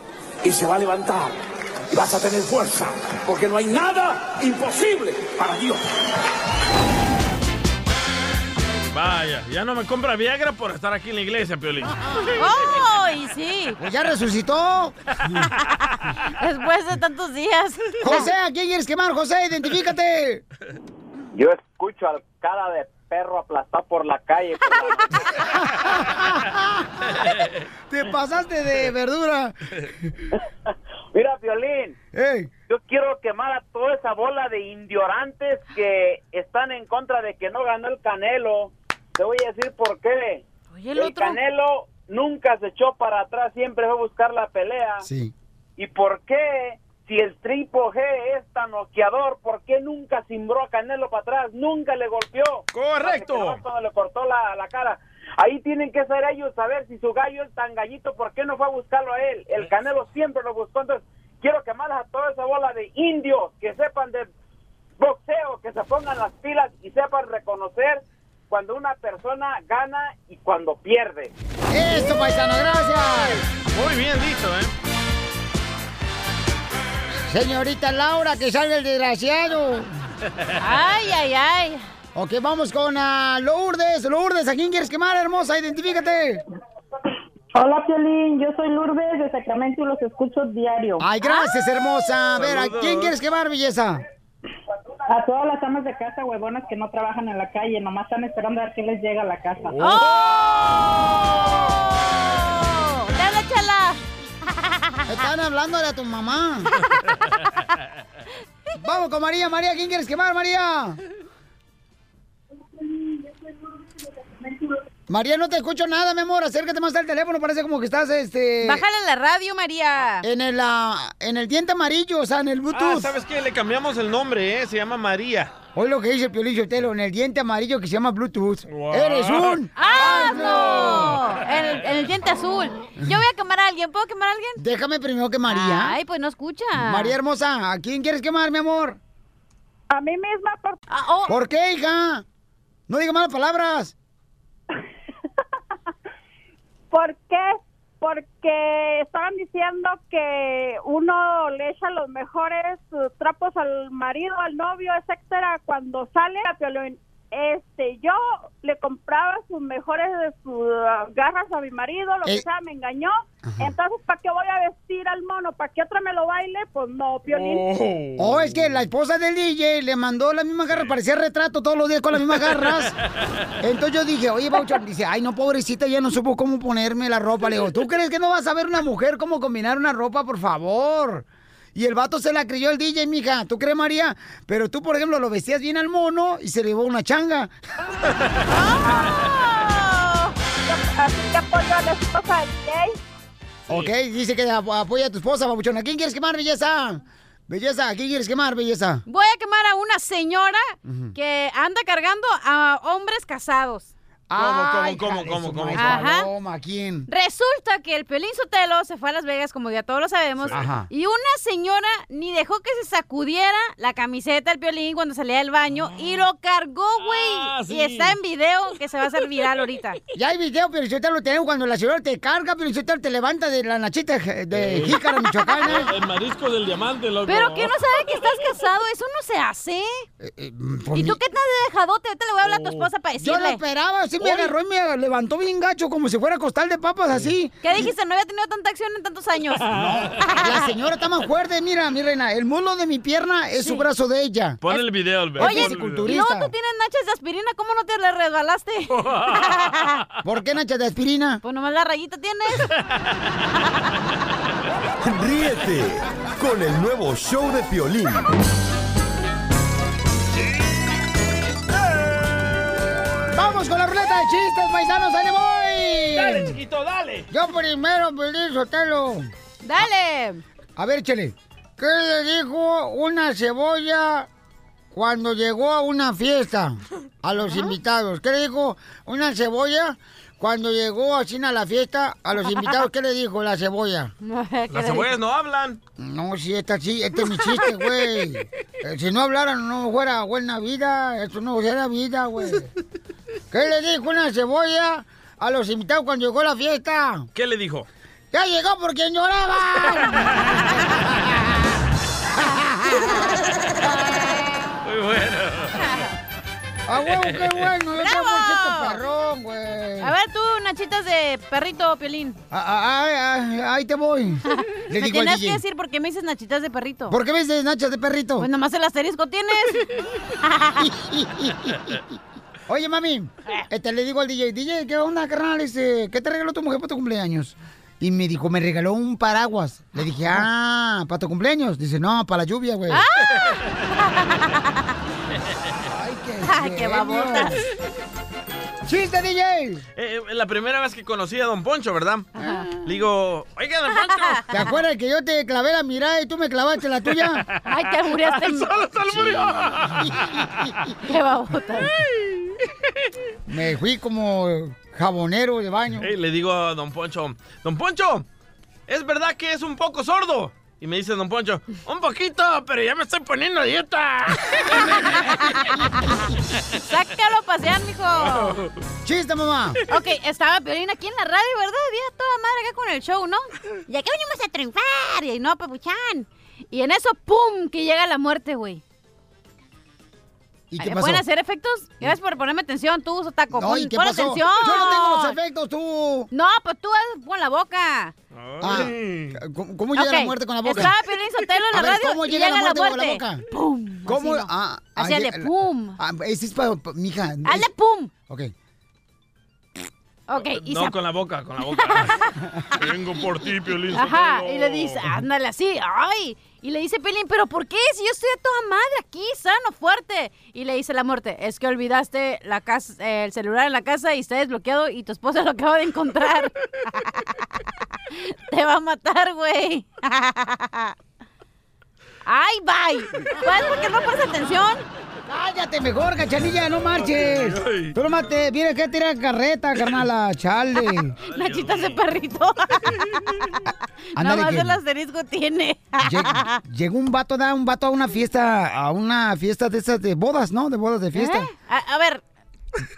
y se va a levantar y vas a tener fuerza, porque no hay nada imposible para Dios. Vaya, ya no me compra Viagra por estar aquí en la iglesia, Piolín. ¡Oh, y sí! Pues ya resucitó. [LAUGHS] Después de tantos días. José, ¿a quién quieres quemar? José, identifícate. Yo escucho al cara de perro aplastar por la calle. por la- [LAUGHS] Te pasaste de verdura. [LAUGHS] Mira, Violín, yo quiero quemar a toda esa bola de indiorantes que están en contra de que no ganó el Canelo. Te voy a decir por qué. el el otro. Canelo nunca se echó para atrás, siempre fue a buscar la pelea. Sí. ¿Y por qué? Si el Triple G es tan noqueador, ¿por qué nunca cimbró a Canelo para atrás? Nunca le golpeó. Correcto. Que Cuando le cortó la, la cara. Ahí tienen que ser ellos saber si su gallo es tan gallito, ¿por qué no fue a buscarlo a él? El Canelo siempre lo buscó. Entonces, quiero quemar a toda esa bola de indios que sepan de boxeo, que se pongan las pilas y sepan reconocer cuando una persona gana y cuando pierde. Esto, paisano, gracias. Muy bien dicho, ¿eh? Señorita Laura, que salga el desgraciado. Ay, ay, ay. Ok, vamos con ah, Lourdes. Lourdes, ¿a quién quieres quemar, hermosa? Identifícate. Hola, Piolín. Yo soy Lourdes de Sacramento y los escucho diario. Ay, gracias, hermosa. A ver, ¿a quién quieres quemar, belleza? A todas las amas de casa huevonas que no trabajan en la calle, nomás están esperando a ver quién les llega a la casa. ¡Oh! ¡Dale, chala! Están hablando de tu mamá. [LAUGHS] Vamos con María. María, ¿quién quieres quemar, María? María, no te escucho nada, mi amor. Acércate más al teléfono. Parece como que estás, este... Bájale la radio, María. En el, ah, en el diente amarillo, o sea, en el Ah, Bluetooth. ¿sabes qué? Le cambiamos el nombre, ¿eh? Se llama María. Hoy lo que dice Piolín Sotelo, en el diente amarillo que se llama Bluetooth. ¡Eres un... ¡Ah, no! En el, en el diente azul. Yo voy a quemar a alguien. ¿Puedo quemar a alguien? Déjame primero que María. Ay, pues no escucha. María hermosa, ¿a quién quieres quemar, mi amor? A mí misma, por... Ah, ¿Por qué, hija? No diga malas palabras. [LAUGHS] ¿Por qué? Porque estaban diciendo que uno le echa los mejores trapos al marido, al novio, etcétera, cuando sale a Piolín. Este, yo le compraba sus mejores de sus ah, garras a mi marido, lo que Eh. sea, me engañó. Entonces, ¿para qué voy a vestir al mono? ¿Para que otra me lo baile? Pues no, Piolín. Oh, es que la esposa del DJ le mandó las mismas garras, parecía retrato todos los días con las mismas garras. [LAUGHS] Entonces yo dije, oye, Baucho, dice, ay, no, pobrecita, ya no supo cómo ponerme la ropa. Le digo, ¿tú crees que no vas a ver una mujer cómo combinar una ropa, por favor? Y el vato se la creyó el DJ, mija. ¿Tú crees, María? Pero tú, por ejemplo, lo vestías bien al mono y se le llevó una changa. Que apoyo a la esposa del DJ. Ok, dice que ap- apoya a tu esposa, babuchona. ¿A quién quieres quemar, belleza? Belleza, ¿a quién quieres quemar, belleza? Voy a quemar a una señora que anda cargando a hombres casados. Cómo, cómo, cómo, cómo? Ajá. paloma, ¿a quién? Resulta que el Pelín Sotelo se fue a Las Vegas, como ya todos lo sabemos, Sí. Ajá. y una señora ni dejó que se sacudiera la camiseta del Piolín cuando salía del baño y lo cargó, güey. sí. Y está en video que se va a hacer viral ahorita. [LAUGHS] Ya hay video, pero yo te lo tengo cuando la señora te carga, pero yo te levanta de la nachita de Jícara, Michoacán. ¿eh? [LAUGHS] El marisco del diamante, loco. Pero que no sabe que estás casado, eso no se hace. pues ¿Y tú qué te has dejadote? Ahorita le voy a hablar a tu esposa para Yo decirle. lo esperaba, así me agarró y me levantó bien gacho, como si fuera costal de papas, así. ¿Qué dijiste? No había tenido tanta acción en tantos años. La señora está más fuerte, mira, mi reina, el muslo de mi pierna es su brazo de ella. Pon el video, Albert. Oye, el no, tú tienes nachas de aspirina, ¿cómo no te le resbalaste? [LAUGHS] ¿Por qué nachas de aspirina? Pues nomás la rayita tienes. [LAUGHS] Ríete con el nuevo show de Piolín. ¡Vamos con la ruleta de chistes, paisanos! ¡Ahí le voy! Dale, chiquito, dale. Yo primero, Pelín Sotelo. Dale. A ver, chele. ¿Qué le dijo una cebolla cuando llegó a una fiesta a los invitados? ¿Qué le dijo una cebolla cuando llegó así a la fiesta a los invitados? ¿Qué le dijo la cebolla? Las cebollas no hablan. No, si esta sí, este es mi chiste, güey. [LAUGHS] Eh, si no hablaran, no fuera buena vida. Esto no sería vida, güey. ¿Qué le dijo una cebolla a los invitados cuando llegó a la fiesta? ¿Qué le dijo? ¡Ya llegó por quien lloraba! [LAUGHS] Muy bueno. ¡A huevo, qué bueno! ¡Yo tengo ¡Bravo! un chiste perrón, güey! A ver tú, nachitas de perrito, Piolín. Ah, ah, ah, ah, ahí te voy. [LAUGHS] Le me digo tienes que decir por qué me dices nachitas de perrito. ¿Por qué me dices nachas de perrito? Pues nomás el asterisco tienes. [LAUGHS] Oye, mami, este, le digo al DJ, DJ, ¿qué onda, carnal? Este, ¿Qué te regaló tu mujer para tu cumpleaños? Y me dijo, me regaló un paraguas. Le dije, ah, ¿para tu cumpleaños? Dice, no, para la lluvia, güey. [LAUGHS] Ay, qué [LAUGHS] qué babotas. ¡Chiste, DJ! Eh, la primera vez que conocí a Don Poncho, ¿verdad? Le digo, oiga, Don Poncho. [LAUGHS] ¿Te acuerdas que yo te clavé la mirada y tú me clavaste la tuya? Ay, te muriaste. Solo se murió. Qué babota. Me fui como jabonero de baño. Ey, le digo a Don Poncho, Don Poncho, ¿es verdad que es un poco sordo? Y me dice Don Poncho, un poquito, pero ya me estoy poniendo a dieta. [LAUGHS] Sácalo a pasear, mijo. ¡Chiste, mamá! Ok, estaba Piolín aquí en la radio, ¿verdad? Había toda madre acá con el show, ¿no? Y aquí venimos a triunfar. Y no, papuchán. Y en eso, ¡pum! Que llega la muerte, güey. ¿Y Ay, qué ¿me pasó? ¿Pueden hacer efectos? Gracias por ponerme atención, tú, taco. No, Pon, ¿y qué pon pasó? atención. Yo no tengo los efectos, tú. No, pues tú haz- pon la boca. Ah, ¿cómo, cómo llega Ok, la muerte con la boca? Estaba Piolín Sotelo en la ver, radio ¿cómo y llega la llega muerte con la boca? ¡Pum! ¿Cómo? Así no. Ah, ah, llega- pum. Ah, ese es para, pa- mija. Hazle pum. Ok. Ok, y No, se con la boca, con la boca. [LAUGHS] Vengo por ti, Piolín. Ajá, Sotelo. y le dice, ándale así, ay. Y le dice Pelín, ¿pero por qué? Si yo estoy a toda madre aquí, sano, fuerte. Y le dice la muerte, es que olvidaste la el celular en la casa y está desbloqueado y tu esposa lo acaba de encontrar. [LAUGHS] Te va a matar, güey. [LAUGHS] Ay, bye. ¿Sabes por qué no pones atención? Cállate mejor, cachanilla, no marches. Tú nomás te vienes que tirar carreta, carnala, [LAUGHS] chale. Nachitas de perrito. [LAUGHS] Nada más que- el asterisco tiene. Lleg- Llegó un vato, da un vato a una fiesta, a una fiesta de esas de bodas, ¿no? De bodas de fiesta. ¿Eh? A, a ver,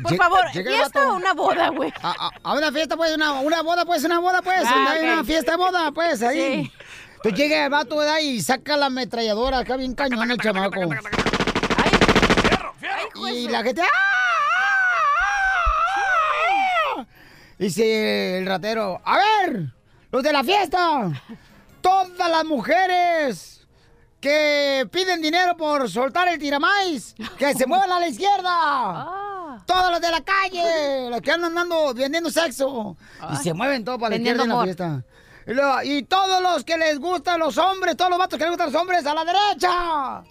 por Lle- favor, ¿fiesta vato. o una boda, güey? A, a- a una fiesta, pues, una, una boda, pues, una boda, pues. Ah, una fiesta de boda, pues, ahí. Sí. Entonces llega el vato, ¿verdad? Y saca la ametralladora acá bien cañón el chamaco. Y la gente... ¡ah! Dice el ratero, a ver, los de la fiesta, todas las mujeres que piden dinero por soltar el tiramais, que se muevan a la izquierda. Todas las de la calle, las que andan dando, vendiendo sexo. Y se mueven todos para la Vendiendo izquierda en la fiesta. Y, todos los que les gustan los hombres, todos los vatos que les gustan los hombres, a la derecha.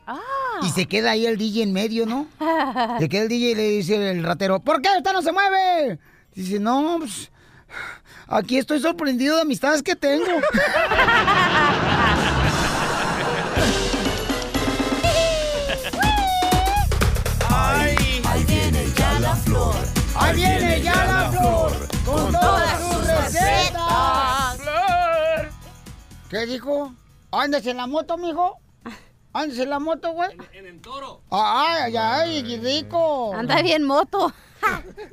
Y se queda ahí el DJ en medio, ¿no? [LAUGHS] Se queda el DJ y le dice el ratero, ¿por qué usted no se mueve? Dice, no, pues, aquí estoy sorprendido de amistades que tengo. Ay, ahí viene ya la flor. Ahí viene ya la ¿Qué dijo? ¿Andas en la moto, mijo? ¿Andas en la moto, güey? En, el toro. Ay, ay, ay, qué rico. Anda bien moto. [LAUGHS]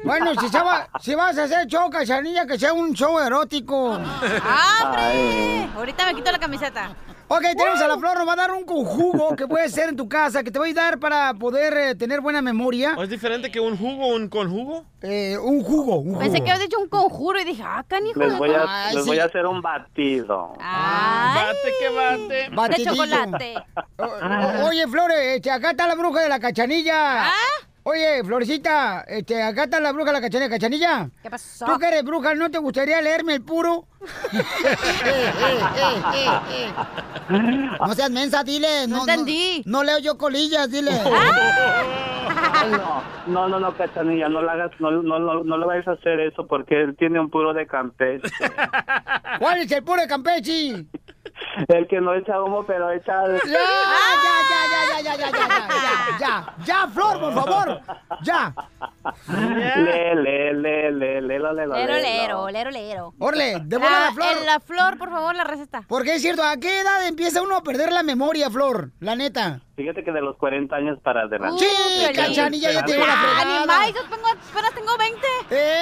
Bueno, si, se va- si vas a hacer show, cachanilla, que sea un show erótico. ¡Hombre! Ahorita me quito la camiseta. Ok, tenemos a la flor, nos va a dar un conjugo que puede ser en tu casa, que te va a ayudar para poder eh, tener buena memoria. ¿O es diferente que un jugo, un conjugo? Eh, un jugo, un jugo. Pensé que habías dicho un conjuro y dije, ah, canijo. Les voy a, Ay, les sí. voy a hacer un batido. Bate que bate. De Batidillo. chocolate. O- Oye, Flores, este, acá está la bruja de la cachanilla. ¿Ah? Oye, Florecita, este, acá está la bruja la cachanilla. ¿Cachanilla? ¿Qué pasó? ¿Tú que eres bruja, no te gustaría leerme el puro? [LAUGHS] no seas mensa, dile. No entendí. No, leo yo colillas, dile. [LAUGHS] No, no, no, no, Cachanilla, no le hagas, no, no, no, no le vayas a hacer eso porque él tiene un puro de Campeche. [LAUGHS] ¿Cuál es el puro de Campeche? [LAUGHS] El que no echa humo, pero echa... Ya, ya, ya, ya, ya, ya, ya, ya, ya, ya, ya, Flor, por favor, ya. Le, le, le, le, le, lo, le, lo, Lero, le, lero, lero, lero. Orle, devuelve la Ah, flor. en La flor, por favor, la receta. Porque es cierto, ¿a qué edad empieza uno a perder la memoria, Flor? La neta. Fíjate que de los 40 años para adelante. Sí, cachanilla, ya te la Ah, fregada. ni tengo, apenas tengo 20.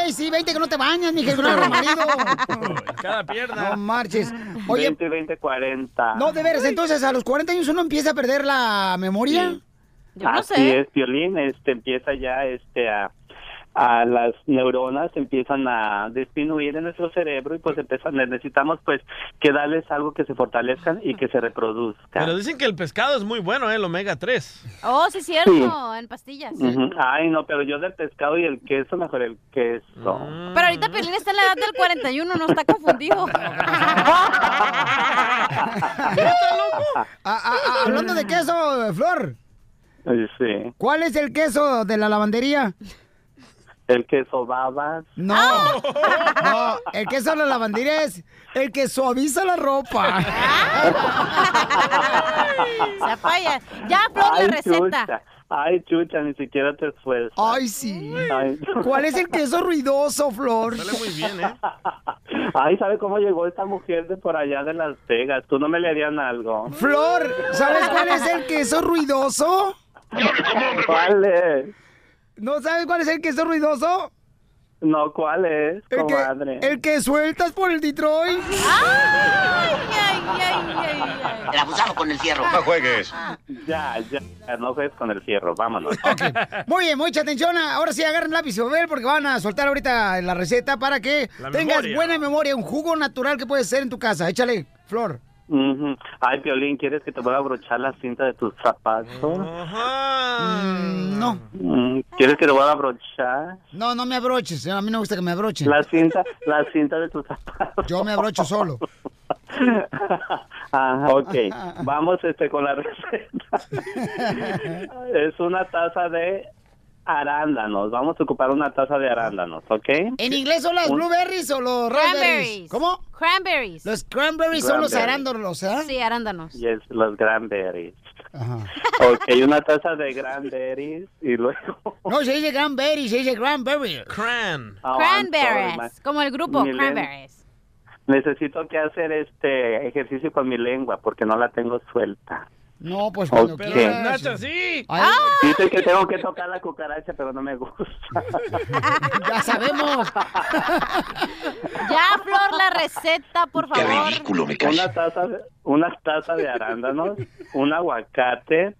¡Ey, sí, 20 que no te bañas, mija, que [LAUGHS] no marido! Cada pierna. No marches. Oye, 20, 20, 40. no, de veras, entonces, ¿a los 40 años uno empieza a perder la memoria? Así es, violín, este empieza ya este a, a las neuronas empiezan a disminuir en nuestro cerebro y pues empiezan necesitamos pues que darles algo que se fortalezcan y que se reproduzcan. Pero dicen que el pescado es muy bueno, ¿eh? el omega 3. Oh, sí, cierto, Sí. en pastillas. Ay, no, pero yo del pescado y el queso, mejor el queso. Pero ahorita Pelín está en la edad del 41, no está confundido. [LAUGHS] Ah, ah, ah, hablando de queso, Flor, Sí, ¿cuál es el queso de la lavandería? El queso babas. No, no, el queso de la lavandería es el que suaviza la ropa. [LAUGHS] Se falla. Ya, Flor, la receta. chucha. Ay, chucha, ni siquiera te esfuerzas. Ay, sí. Ay. ¿Cuál es el queso ruidoso, Flor? Sale muy bien, ¿eh? [LAUGHS] Ay, ¿sabe cómo llegó esta mujer de por allá de Las Vegas? ¿Tú no me le harían algo? Flor, ¿sabes cuál es el queso ruidoso? ¿Cuál es? ¿No sabes cuál es el queso ruidoso? No, ¿cuál es, El que, comadre? el que sueltas por el Detroit. Ay, ay, ay, ay, ay. El abusado con el fierro. No juegues. Ya, ya, no juegues con el fierro, vámonos. Muy bien, mucha atención. Ahora sí, agarren lápiz y papel porque van a soltar ahorita la receta para que La tengas memoria. buena memoria. Un jugo natural que puedes hacer en tu casa. Échale, Flor. Ujú. Ay, Piolín, ¿quieres que te pueda abrochar la cinta de tus zapatos? Mm, no, ¿Quieres que te pueda abrochar no, no me abroches. A mí no me gusta que me abrochen. la cinta, la cinta de tus zapatos? Yo me abrocho solo. Ajá, ok. Vamos este con la receta. [LAUGHS] es una taza de arándanos. Vamos a ocupar una taza de arándanos, ¿ok? ¿En inglés son las Un- blueberries o los raspberries? Cranberries. ¿Cómo? Cranberries. Los cranberries son los Cranberries. arándanos, ¿eh? Sí, arándanos. Y es los cranberries. Ok, una taza de cranberries y luego... [LAUGHS] No, se dice cranberry, se dice cranberry. Cran. Oh, sorry, Cranberries. Como el grupo, Milen- Cranberries. Necesito que hacer este ejercicio con mi lengua porque no la tengo suelta. No, pues cuando Ok. quieras. Nacha, sí. Ay, Dice que tengo que tocar la cucaracha, pero no me gusta. [LAUGHS] ya sabemos. [LAUGHS] Ya, Flor, la receta, por favor. Una taza, de, una taza de arándanos, un aguacate,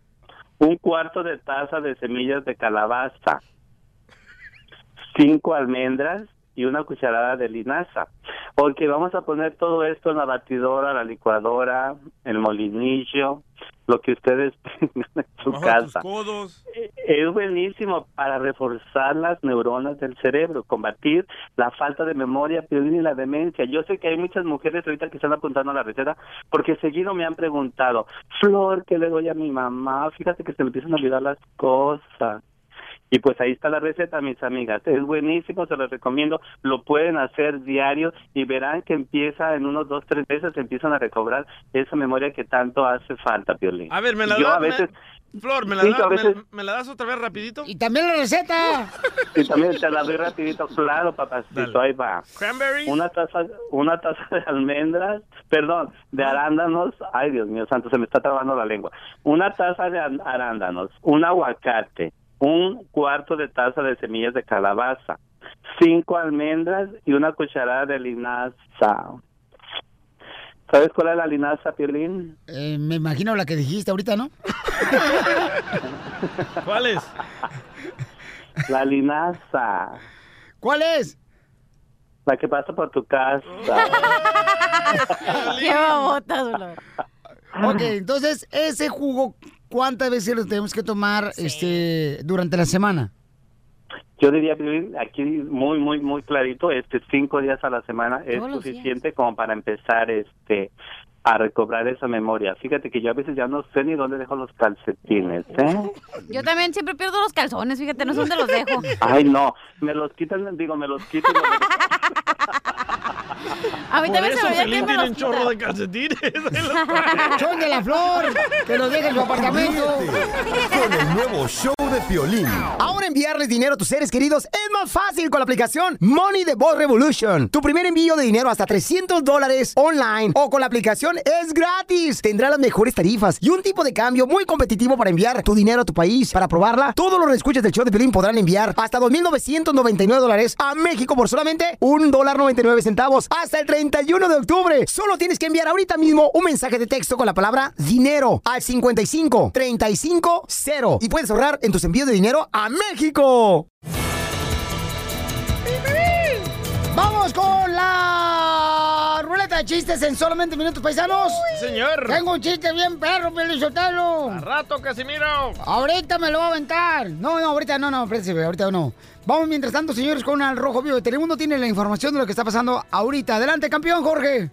un cuarto de taza de semillas de calabaza, cinco almendras y una cucharada de linaza. Porque vamos a poner todo esto en la batidora, la licuadora, el molinillo, lo que ustedes [LAUGHS] tengan en su Bajo casa. codos. Es buenísimo para reforzar las neuronas del cerebro, combatir la falta de memoria, Piolín, y la demencia. Yo sé que hay muchas mujeres ahorita que están apuntando a la receta porque seguido me han preguntado, Flor, ¿qué le doy a mi mamá? Fíjate que se le empiezan a olvidar las cosas. Y pues ahí está la receta, mis amigas. Es buenísimo, se los recomiendo. Lo pueden hacer diario y verán que empieza en unos dos, tres meses, empiezan a recobrar esa memoria que tanto hace falta, Piolín. A ver, me la Yo da- a veces... me- Flor, ¿me la, Sí, da- me- la das otra vez rapidito? Y también la receta. [LAUGHS] Y también te la doy rapidito, claro, papacito, ahí va. Cranberries. Una taza, una taza de almendras, perdón, de arándanos, ay Dios mío santo, se me está trabando la lengua. Una taza de an- arándanos, un aguacate, un cuarto de taza de semillas de calabaza, cinco almendras y una cucharada de linaza. ¿Sabes cuál es la linaza, Piolín? Eh, me imagino la que dijiste ahorita, ¿no? [LAUGHS] ¿Cuál es? La linaza, ¿Cuál es? la que pasa por tu casa. [LAUGHS] Qué babotas. Ok, entonces, ese jugo, ¿cuántas veces lo tenemos que tomar este durante la semana? Yo diría, aquí muy, muy, muy clarito, este, cinco días a la semana es suficiente como para empezar, este, a recobrar esa memoria. Fíjate que yo a veces ya no sé ni dónde dejo los calcetines, ¿eh? Yo también siempre pierdo los calzones, fíjate, no sé dónde los dejo. [LAUGHS] Ay, no, me los quitan, digo, me los quitan. los. A mí Por también se eso me olvida Pelín que me tiene los un chorro de calcetines. [LAUGHS] Son de la flor, que los deje en su apartamento. Con el nuevo show de Piolín. Ahora enviarles dinero a tus seres queridos es más fácil con la aplicación Money the Boss Revolution. Tu primer envío de dinero hasta 300 dólares online o con la aplicación es gratis. Tendrá las mejores tarifas y un tipo de cambio muy competitivo para enviar tu dinero a tu país. Para probarla, todos los escuchas del show de Pelín podrán enviar hasta 2.999 dólares a México por solamente un dólar 99 centavos hasta el 31 de octubre. Solo tienes que enviar ahorita mismo un mensaje de texto con la palabra dinero al 55 35 0 y puedes ahorrar en tus envíos de dinero a México. De chistes en solamente minutos paisanos. señor. Tengo un chiste bien perro, Pelizotelo. A rato, Casimiro. Ahorita me lo voy a aventar. No, no, ahorita no, no, espérense, ahorita no. Vamos mientras tanto, señores, con Al Rojo Vivo de Telemundo. Tiene la información de lo que está pasando ahorita. Adelante, campeón, Jorge.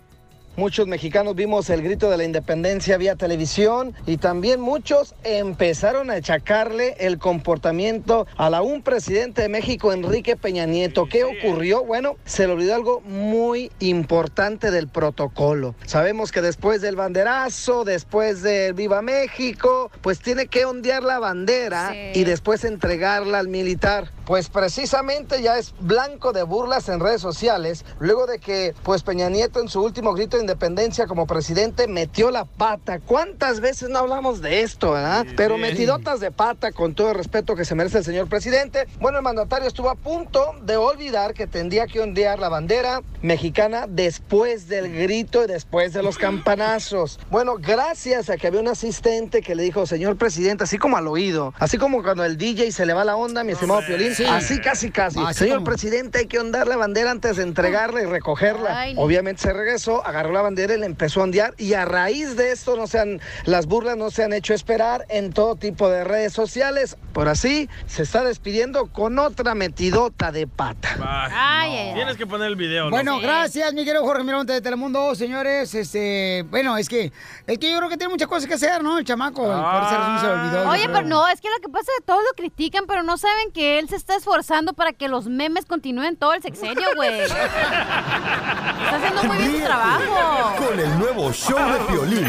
Muchos mexicanos vimos el grito de la independencia vía televisión y también muchos empezaron a achacarle el comportamiento a la un presidente de México, Enrique Peña Nieto. ¿Qué ocurrió? Bueno, se le olvidó algo muy importante del protocolo. Sabemos que después del banderazo, después del Viva México, pues tiene que ondear la bandera y después entregarla al militar. Pues precisamente ya es blanco de burlas en redes sociales, luego de que pues Peña Nieto en su último grito de independencia como presidente metió la pata. ¿Cuántas veces no hablamos de esto, verdad? Pero metidotas de pata, con todo el respeto que se merece el señor presidente. Bueno, el mandatario estuvo a punto de olvidar que tendría que ondear la bandera mexicana después del grito y después de los [CLEARS THROAT] campanazos. Bueno, gracias a que había un asistente que le dijo, señor presidente, así como al oído, así como cuando el DJ se le va la onda, mi estimado Piolín, Sí. así casi casi. Así señor como- presidente, hay que ondear la bandera antes de entregarla y recogerla. Ay, no. Obviamente se regresó, agarró la bandera y le empezó a ondear y a raíz de esto no se han, las burlas no se han hecho esperar en todo tipo de redes sociales. Por así se está despidiendo con otra metidota de pata. Ay, ay. Tienes que poner el video. Bueno, loco. gracias, mi querido Jorge Miramonte de Telemundo, señores. Este, bueno, es que, es que yo creo que tiene muchas cosas que hacer, ¿no? El chamaco, por razón se le olvidó. Oye, pero no, es que lo que pasa es que todos lo critican, pero no saben que él se está esforzando para que los memes continúen todo el sexenio, güey. Está haciendo muy bien su trabajo. Con el nuevo show de Piolín.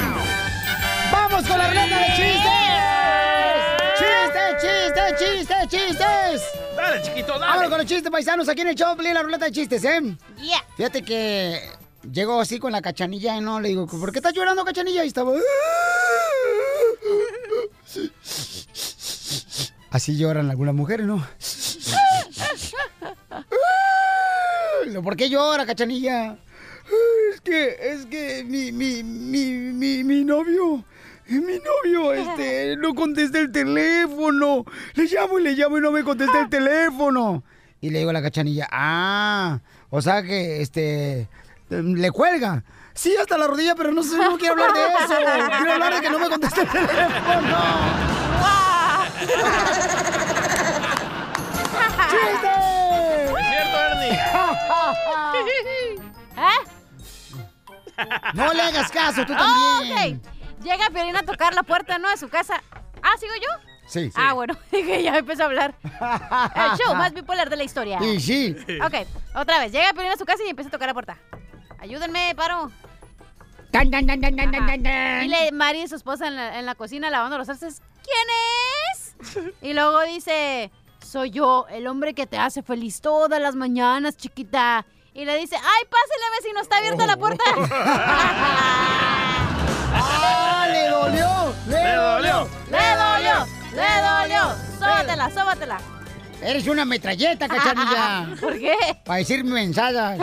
¡Vamos con la ruleta de chistes! ¡Chistes, chistes, chistes, chistes! Dale, chiquito, dale. Vámonos con los chistes paisanos aquí en el show, la ruleta de chistes, ¿eh? Yeah. Fíjate que llegó así con la cachanilla y no le digo, ¿por qué estás llorando, cachanilla? Y estaba. Así lloran algunas mujeres, ¿no? [LAUGHS] ¿Por qué llora, cachanilla? Es que, es que mi, mi, mi, mi, mi novio, mi novio, este, no contesta el teléfono. Le llamo y le llamo y no me contesta el teléfono. Y le digo a la cachanilla, ah, o sea que, este, le cuelga. Sí, hasta la rodilla, pero no sé, no quiero hablar de eso. Quiero hablar de que no me contesta el teléfono. ¡Chiste! Es cierto, Ernie. ¿Eh? No le hagas caso, tú Oh, también. ok. Llega Piolín a tocar la puerta, ¿no? De su casa. Ah, ¿sigo yo? Sí. Ah, bueno, [LAUGHS] dije, ya empezó a hablar. El show más bipolar de la historia. Sí, sí. Ok, otra vez. Llega Piolín a su casa y empieza a tocar la puerta. Ayúdenme, paro. Tan, tan, tan. Y le Mari y su esposa en la, en la cocina lavando los trastes. ¿Quién es? [LAUGHS] Y luego dice, soy yo, el hombre que te hace feliz todas las mañanas, chiquita. Y le dice, ay, pásele, vecino, está abierta la puerta. [LAUGHS] ¡Ah, le dolió! ¡Le dolió! ¡Le dolió! ¡Le dolió! ¡Sóbatela, sóbatela! Eres una metralleta, cachanilla. [LAUGHS] ¿Por qué? Para decir mensadas.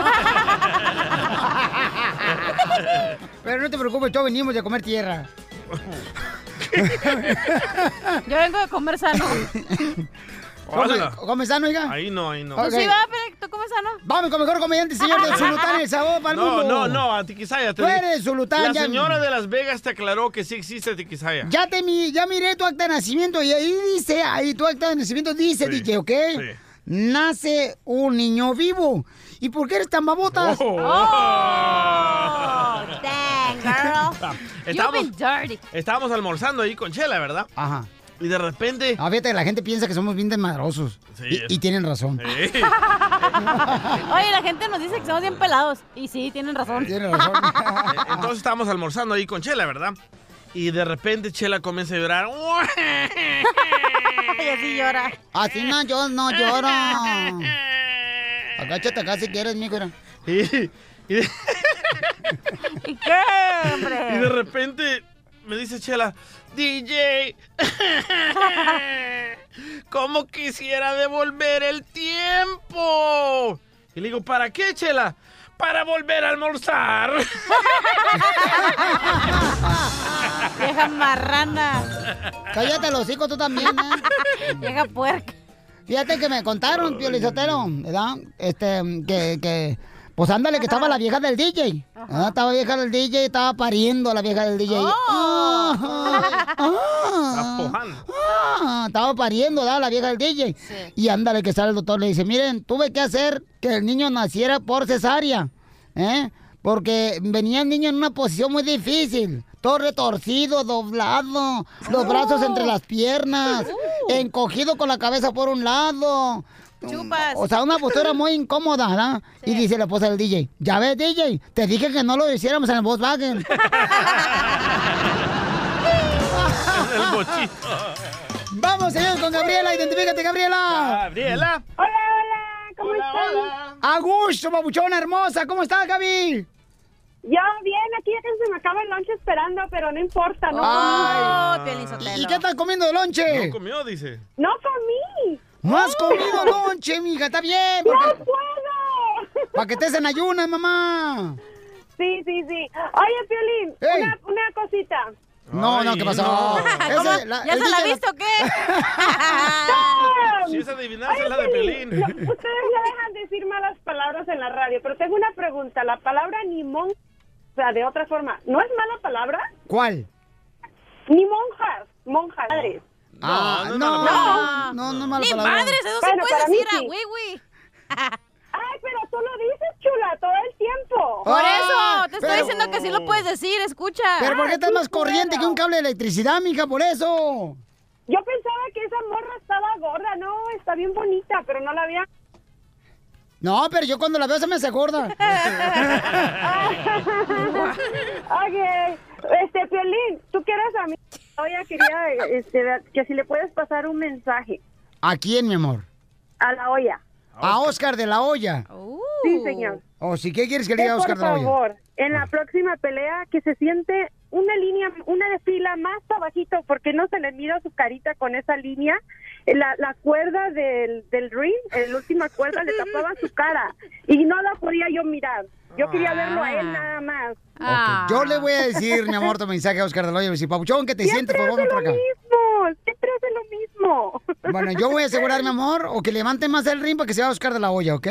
Pero no te preocupes, todos venimos de comer tierra. [LAUGHS] Yo vengo de comer sano. [LAUGHS] ¿Come, sano, oiga? Ahí no, ahí no. Pues sí, va, pero tú comes sano. Vamos con mejor comediante, señor del [LAUGHS] Zulután, el sabor para el No, mundo. no, no, a Tiquisaya. te Tú digo. eres Zulután, La ya- señora de Las Vegas te aclaró que sí existe Tiquisaya. Ya te mi, ya miré tu acta de nacimiento y ahí dice, ahí tu acta de nacimiento dice, Sí, DJ, ¿ok? sí. Nace un niño vivo. ¿Y por qué eres tan babota? Oh. Oh, girl. [LAUGHS] You've been dirty. estábamos almorzando ahí con Chela, ¿verdad? Ajá. Y de repente... Ah, fíjate, la gente piensa que somos bien desmadrosos. Sí. Y, y tienen razón. [LAUGHS] Oye, la gente nos dice que somos bien pelados. Y sí, tienen razón. Tienen razón. [LAUGHS] Eh, Entonces estábamos almorzando ahí con Chela, ¿verdad? Y de repente Chela comienza a llorar. y así llora. Así no, yo no lloro. Agáchate acá si quieres, mijo. Y, y de- ¿Y qué, hombre? y de repente me dice Chela, DJ, [LAUGHS] ¿cómo quisiera devolver el tiempo? Y le digo, ¿para qué, Chela? Para volver a almorzar. [LAUGHS] Vieja marrana. Cállate los hijos tú también, ¿eh? [LAUGHS] Vieja puerca. Fíjate que me contaron, Pio Lizotero, ¿verdad? Este, que, que, pues ándale, que estaba la vieja del DJ. ¿verdad? Estaba vieja del DJ, estaba pariendo la vieja del DJ. Ah, ah, ah, estaba pariendo, ¿verdad? La vieja del DJ. Y ándale, que sale el doctor, le dice, miren, tuve que hacer que el niño naciera por cesárea, ¿eh? Porque venía el niño en una posición muy difícil. Todo retorcido, doblado, los brazos entre las piernas, encogido con la cabeza por un lado. Chupas. O sea, una postura muy incómoda, ¿verdad? Y dice la esposa del DJ, ya ves, DJ, te dije que no lo hiciéramos en el Volkswagen. [LAUGHS] el bochito. Vamos, señor, con Gabriela, identifícate, Gabriela. Gabriela. Hola, hola, ¿cómo están? A gusto, babuchona hermosa, ¿cómo estás, Gaby? Yo bien, aquí ya que se me acaba el lunch esperando, pero no importa, no Ay. comí. ¿Y qué estás comiendo de lonche? No comió, dice. No comí. No has comido lonche, mija, está bien. ¡No puedo! Para que estés en ayunas, mamá. Sí, sí, sí. Oye, Piolín, una, una cosita. No, no, ¿qué pasó? Ese, ¿Cómo? la- ¿Ya se la DJ viste o qué? Si es adivinanza, es la de Piolín, Pelín. no, ustedes ya dejan decir malas palabras en la radio, pero tengo una pregunta. La palabra ni mon, o sea, de otra forma, ¿no es mala palabra? ¿Cuál? Ni monjas, monjas. Ah, no, no, no. no, no, mala Ni madres, eso se puede decir a. Wiwi. Ay, pero tú lo dices, chula, todo el tiempo. Por Ah, eso, te estoy diciendo que sí lo puedes decir, escucha. Pero ¿por qué estás más corriente que un cable de electricidad, mija? Por eso. Yo pensaba que esa morra estaba gorda, no, está bien bonita, pero no la había... No, pero yo cuando la veo se me hace gorda. Oye, este, Piolín, tú quieres a mí. Oye, quería, este, que si le puedes pasar un mensaje ¿A quién, mi amor? a la olla. A Oscar de la Hoya. Sí, señor. O si, ¿qué quieres que le diga a Oscar por de la Hoya? favor, en la próxima pelea que se siente una línea, una de fila más abajito, porque no se le mira su carita con esa línea. La, la cuerda del, del ring, la última cuerda le tapaba su cara y no la podía yo mirar. Yo quería verlo a él nada más. Ok, Yo le voy a decir, mi amor, tu mensaje a Oscar de la Hoya. Si Papuchón, que te sientes, por favor, por hace acá. lo mismo, siempre hace lo mismo. Bueno, yo voy a asegurar, mi amor, o que levante más el ring para que sea Oscar de la Hoya, ¿ok? [LAUGHS]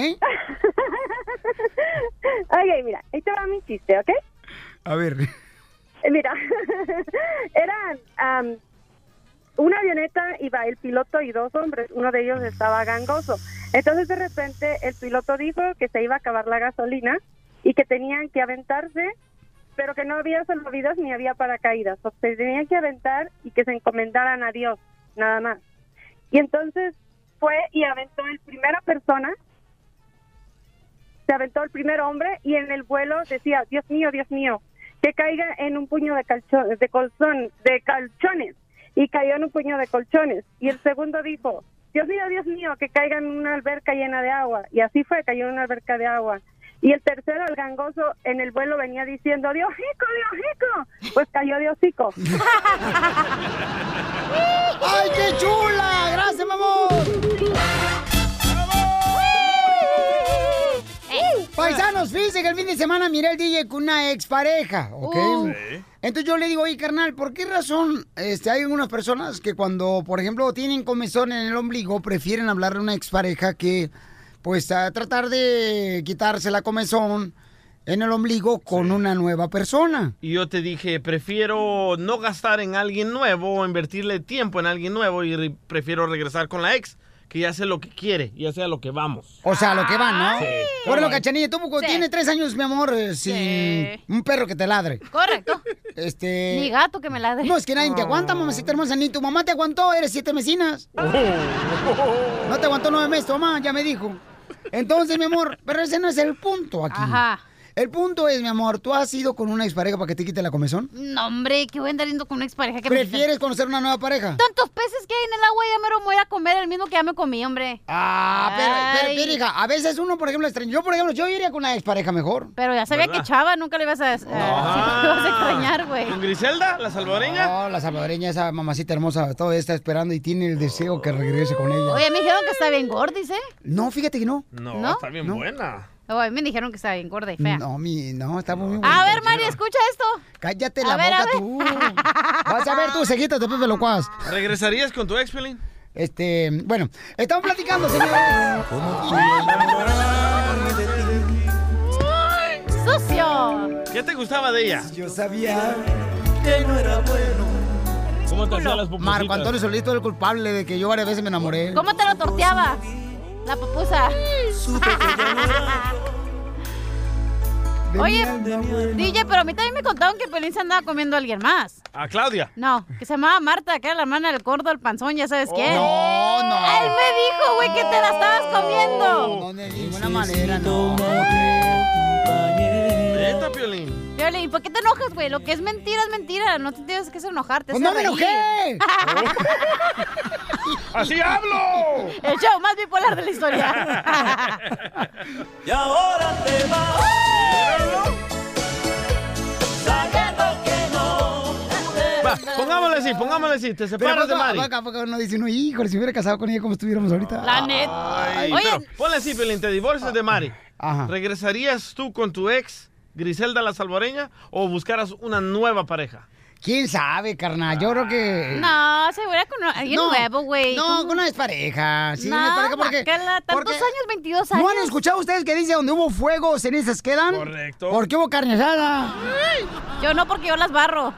Oye, mira, ahí te va mi chiste, ¿ok? A ver. Eh, Mira, [LAUGHS] eran am, una avioneta iba el piloto y dos hombres, uno de ellos estaba gangoso. Entonces de repente el piloto dijo que se iba a acabar la gasolina y que tenían que aventarse, pero que no había salvavidas ni había paracaídas, o sea, se tenían que aventar y que se encomendaran a Dios, nada más. Y entonces fue y aventó el primera persona, se aventó el primer hombre y en el vuelo decía, Dios mío, Dios mío, que caiga en un puño de, calcho- de colchón, de colchones. Y cayó en un puño de colchones. Y el segundo dijo, Dios mío, Dios mío, que caiga en una alberca llena de agua. Y así fue, cayó en una alberca de agua. Y el tercero, el gangoso, en el vuelo venía diciendo, Dios jico, Dios jico. Pues cayó de hocico. [LAUGHS] ¡Ay, qué chula! ¡Gracias, mi Paisanos, fíjense que el fin de semana miré al DJ con una expareja, ¿ok? Uh. Entonces yo le digo, oye, carnal, ¿por qué razón este, hay algunas personas que cuando, por ejemplo, tienen comezón en el ombligo, prefieren hablarle a una expareja que, pues, a tratar de quitarse la comezón en el ombligo con una nueva persona? Y yo te dije, prefiero no gastar en alguien nuevo o invertirle tiempo en alguien nuevo y re- prefiero regresar con la ex que ya sé lo que quiere, ya sé a lo que vamos. O sea, lo que va, ¿no? Sí. Bueno, Cachanilla, tú Sí. tienes tres años, mi amor, eh, sin un perro que te ladre. Correcto. Este... Ni gato que me ladre. No, es que nadie te aguanta, mamacita hermosa. Ni tu mamá te aguantó, eres siete mesinas. No te aguantó nueve meses, tu mamá, ya me dijo. Entonces, mi amor, pero ese no es el punto aquí. Ajá. El punto es, mi amor, ¿tú has ido con una expareja para que te quite la comezón? No, hombre, que voy a andar yendo con una expareja que me ¿Prefieres conocer una nueva pareja? Tantos peces que hay en el agua, ya me voy a comer el mismo que ya me comí, hombre. Ah, pero, pero, pero, hija, a veces uno, por ejemplo, extraña. Yo, por ejemplo, yo iría con una expareja mejor. Pero ya sabía ¿Verdad? que Chava nunca le ibas a, eh, sí, le ibas a extrañar, güey. ¿Con Griselda, la salvadoreña? No, la salvadoreña, esa mamacita hermosa, todavía está esperando y tiene el deseo que regrese con ella. Oye, me dijeron que está bien gordis, ¿eh? No, fíjate que no. No, ¿No? está bien No. buena. Oye, me dijeron que está bien gorda y fea. No, mi, no, está muy A ver, Mari, escucha esto. Cállate A la ver, a boca tú. Vas a ver tus cejitas de Pepe Locuaz. ¿Regresarías con tu ex, Pelín? Este, bueno, estamos platicando, señores. ¡Sucio! ¿Qué te gustaba de ella? Yo sabía que no era bueno. ¿Cómo te hacía las pupusitas? Marco Antonio Solito es el culpable de que yo varias veces me enamoré. ¿Cómo te lo torteaba? La pupusa. Oye, DJ, pero a mí también me contaron que Pelín se andaba comiendo a alguien más. A Claudia. No, que se llamaba Marta, que era la hermana del gordo, el panzón, ya sabes quién. No, no. Él me dijo, güey, que te la estabas comiendo. No, de ninguna manera, no. ¿Por qué te enojas, güey? Lo que es mentira es mentira. No te tienes que enojarte. Pues no me enojé! [LAUGHS] ¡Así hablo! El show más bipolar de la historia. Y ahora te vas. Sabiendo que no. Va, pongámosle así, pongámosle así. Te Pero separas de Mari. poco, poco uno dice uno, híjole, si hubiera casado con ella como estuviéramos ahorita. La neta. Ay, pero ponle así, Pelín, te divorcias de Mari. Ajá. ¿Regresarías tú con tu ex, Griselda la salvadoreña, o buscaras una nueva pareja? ¿Quién sabe, carnal? Yo creo que... No, se hubiera con alguien No, nuevo, güey. No, con una expareja. Sí, No, una expareja porque... guácala, tantos porque- años, 22 años. ¿No han escuchado ustedes que dice donde hubo fuego, cenizas quedan? Correcto. Porque hubo carne asada. Yo no, porque yo las barro.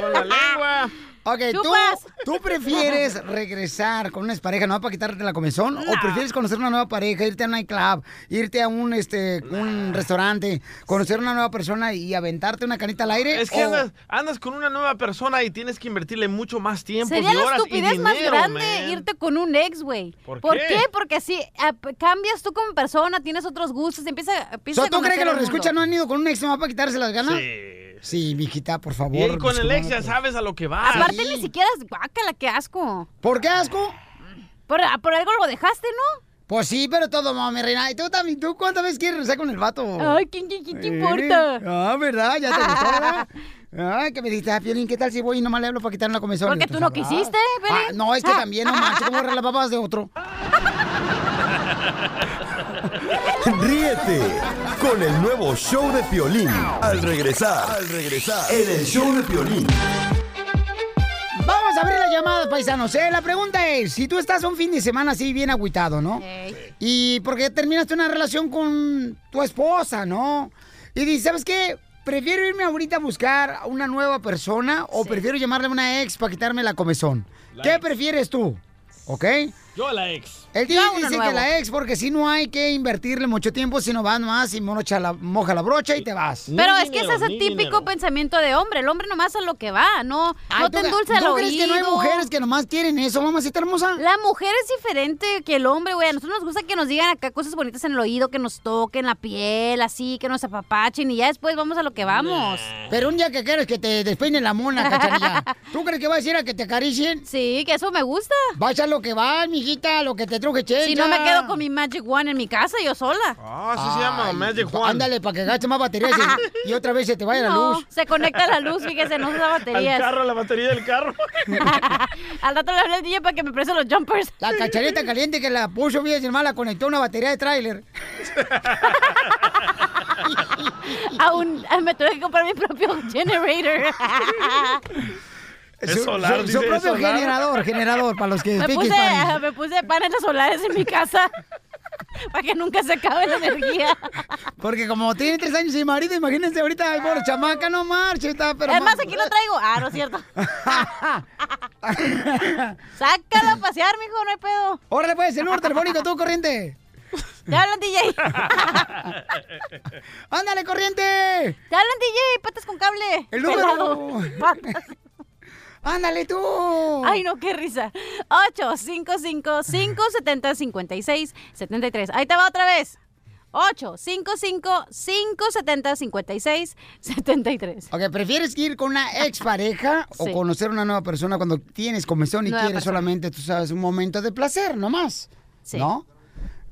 Con la lengua. Ok, ¿tú, Chupas. [LAUGHS] ¿tú prefieres regresar con una expareja nueva para quitarte la comezón? ¿O prefieres conocer una nueva pareja, irte a un nightclub, irte a un, este, un restaurante, conocer una nueva persona y aventarte una canita al aire? Es que o- andas, andas con una nueva persona y tienes que invertirle mucho más tiempo Sería y la horas estupidez y más dinero, grande man. irte con un ex, güey. ¿Por qué? qué? Porque así eh, p- cambias tú como persona, tienes otros gustos, empieza, So, empieza a ¿Tú crees que los escuchas no han ido con un ex nomás para quitarse las ganas? Sí. Sí, mijita, por favor. Y con el ex ya sabes a lo que vas. Aparte ni siquiera es guácala, qué asco. ¿Por qué asco? Por, por algo lo dejaste, ¿no? Pues sí, pero todo, mami, reina. ¿Y tú también? ¿Tú cuántas veces quieres regresar con el vato? Ay, ¿quién, quién, quién te Eh, importa? Ah, ¿verdad? ¿Ya te gustó, verdad? [LAUGHS] Ay, que me dijiste, ah, Piolín, ¿qué tal si voy y nomás le hablo para quitarme la comezón? Porque tú no sabrás. quisiste, Piolín. Ah, no, es que también, no manches, ¿cómo [LAUGHS] agarrar las papas de otro? [LAUGHS] Ríete con el nuevo show de Piolín. Al regresar, al regresar, en el show de Piolín. Vamos a abrir la llamada, paisanos. ¿eh? La pregunta es, si tú estás un fin de semana así bien agüitado, ¿no? Y porque terminaste una relación con tu esposa, ¿no? Y dices, ¿sabes qué? Prefiero irme ahorita a buscar a una nueva persona o prefiero llamarle a una ex para quitarme la comezón. La ¿Qué ex. prefieres tú? ¿Ok? Yo a la ex. El tío dice que la ex, porque si no hay que invertirle mucho tiempo, si no vas más y mocha la, moja la brocha y te vas. Pero es que ese es el típico pensamiento de hombre. El hombre nomás a lo que va, no, Ay, no ¿tú- te endulce el ¿Tú oído. crees que no hay mujeres que nomás quieren eso, mamacita hermosa? La mujer es diferente que el hombre, güey. A nosotros nos gusta que nos digan acá cosas bonitas en el oído, que nos toquen la piel, así, que nos apapachen y ya después vamos a lo que vamos. Pero un día que quieres que te despeine la mona, cachanilla. [LAUGHS] ¿Tú crees que vas a ir a que te acaricien? Sí, que eso me gusta. Vas a lo que vas, mijita, a lo que te truje chencha. Si no me quedo con mi Magic One en mi casa, yo sola. Ah, así se llama, Magic Juan. Ándale, para que gaste más baterías y, [LAUGHS] y otra vez se te vaya la No, luz. se conecta la luz, fíjese, no usa baterías. Al carro, la batería del carro. [LAUGHS] Al rato le hablé al DJ para que me preste los jumpers. La cachareta [LAUGHS] caliente que la puso bien, hermana, la conectó a una batería de tráiler. Aún ah, me tuve que comprar mi propio generator. Es Su- solar, su, su es propio solar. generador, generador, para los que me, puse, me puse paneles solares en mi casa. [LAUGHS] Para que nunca se acabe la energía. Porque como tiene tres años sin marido, imagínense ahorita, ay, pobre chamaca, no marche, está, pero... es más, aquí lo traigo. Ah, no es cierto. [LAUGHS] Sácalo a pasear, mijo, no hay pedo. Órale, pues, el número telefónico, tú, corriente. Te hablan, DJ. [LAUGHS] ¡Ándale, corriente! Te hablan, DJ, patas con cable. El número. Pelado. Patas. ¡Ándale tú! Ay, no, qué risa. 855-570-5673. Ahí te va otra vez. 855-570-5673. Ok, ¿prefieres ir con una expareja Sí. o conocer una nueva persona cuando tienes comezón y Nueva quieres persona. solamente, tú sabes, un momento de placer, nomás? Sí. ¿No?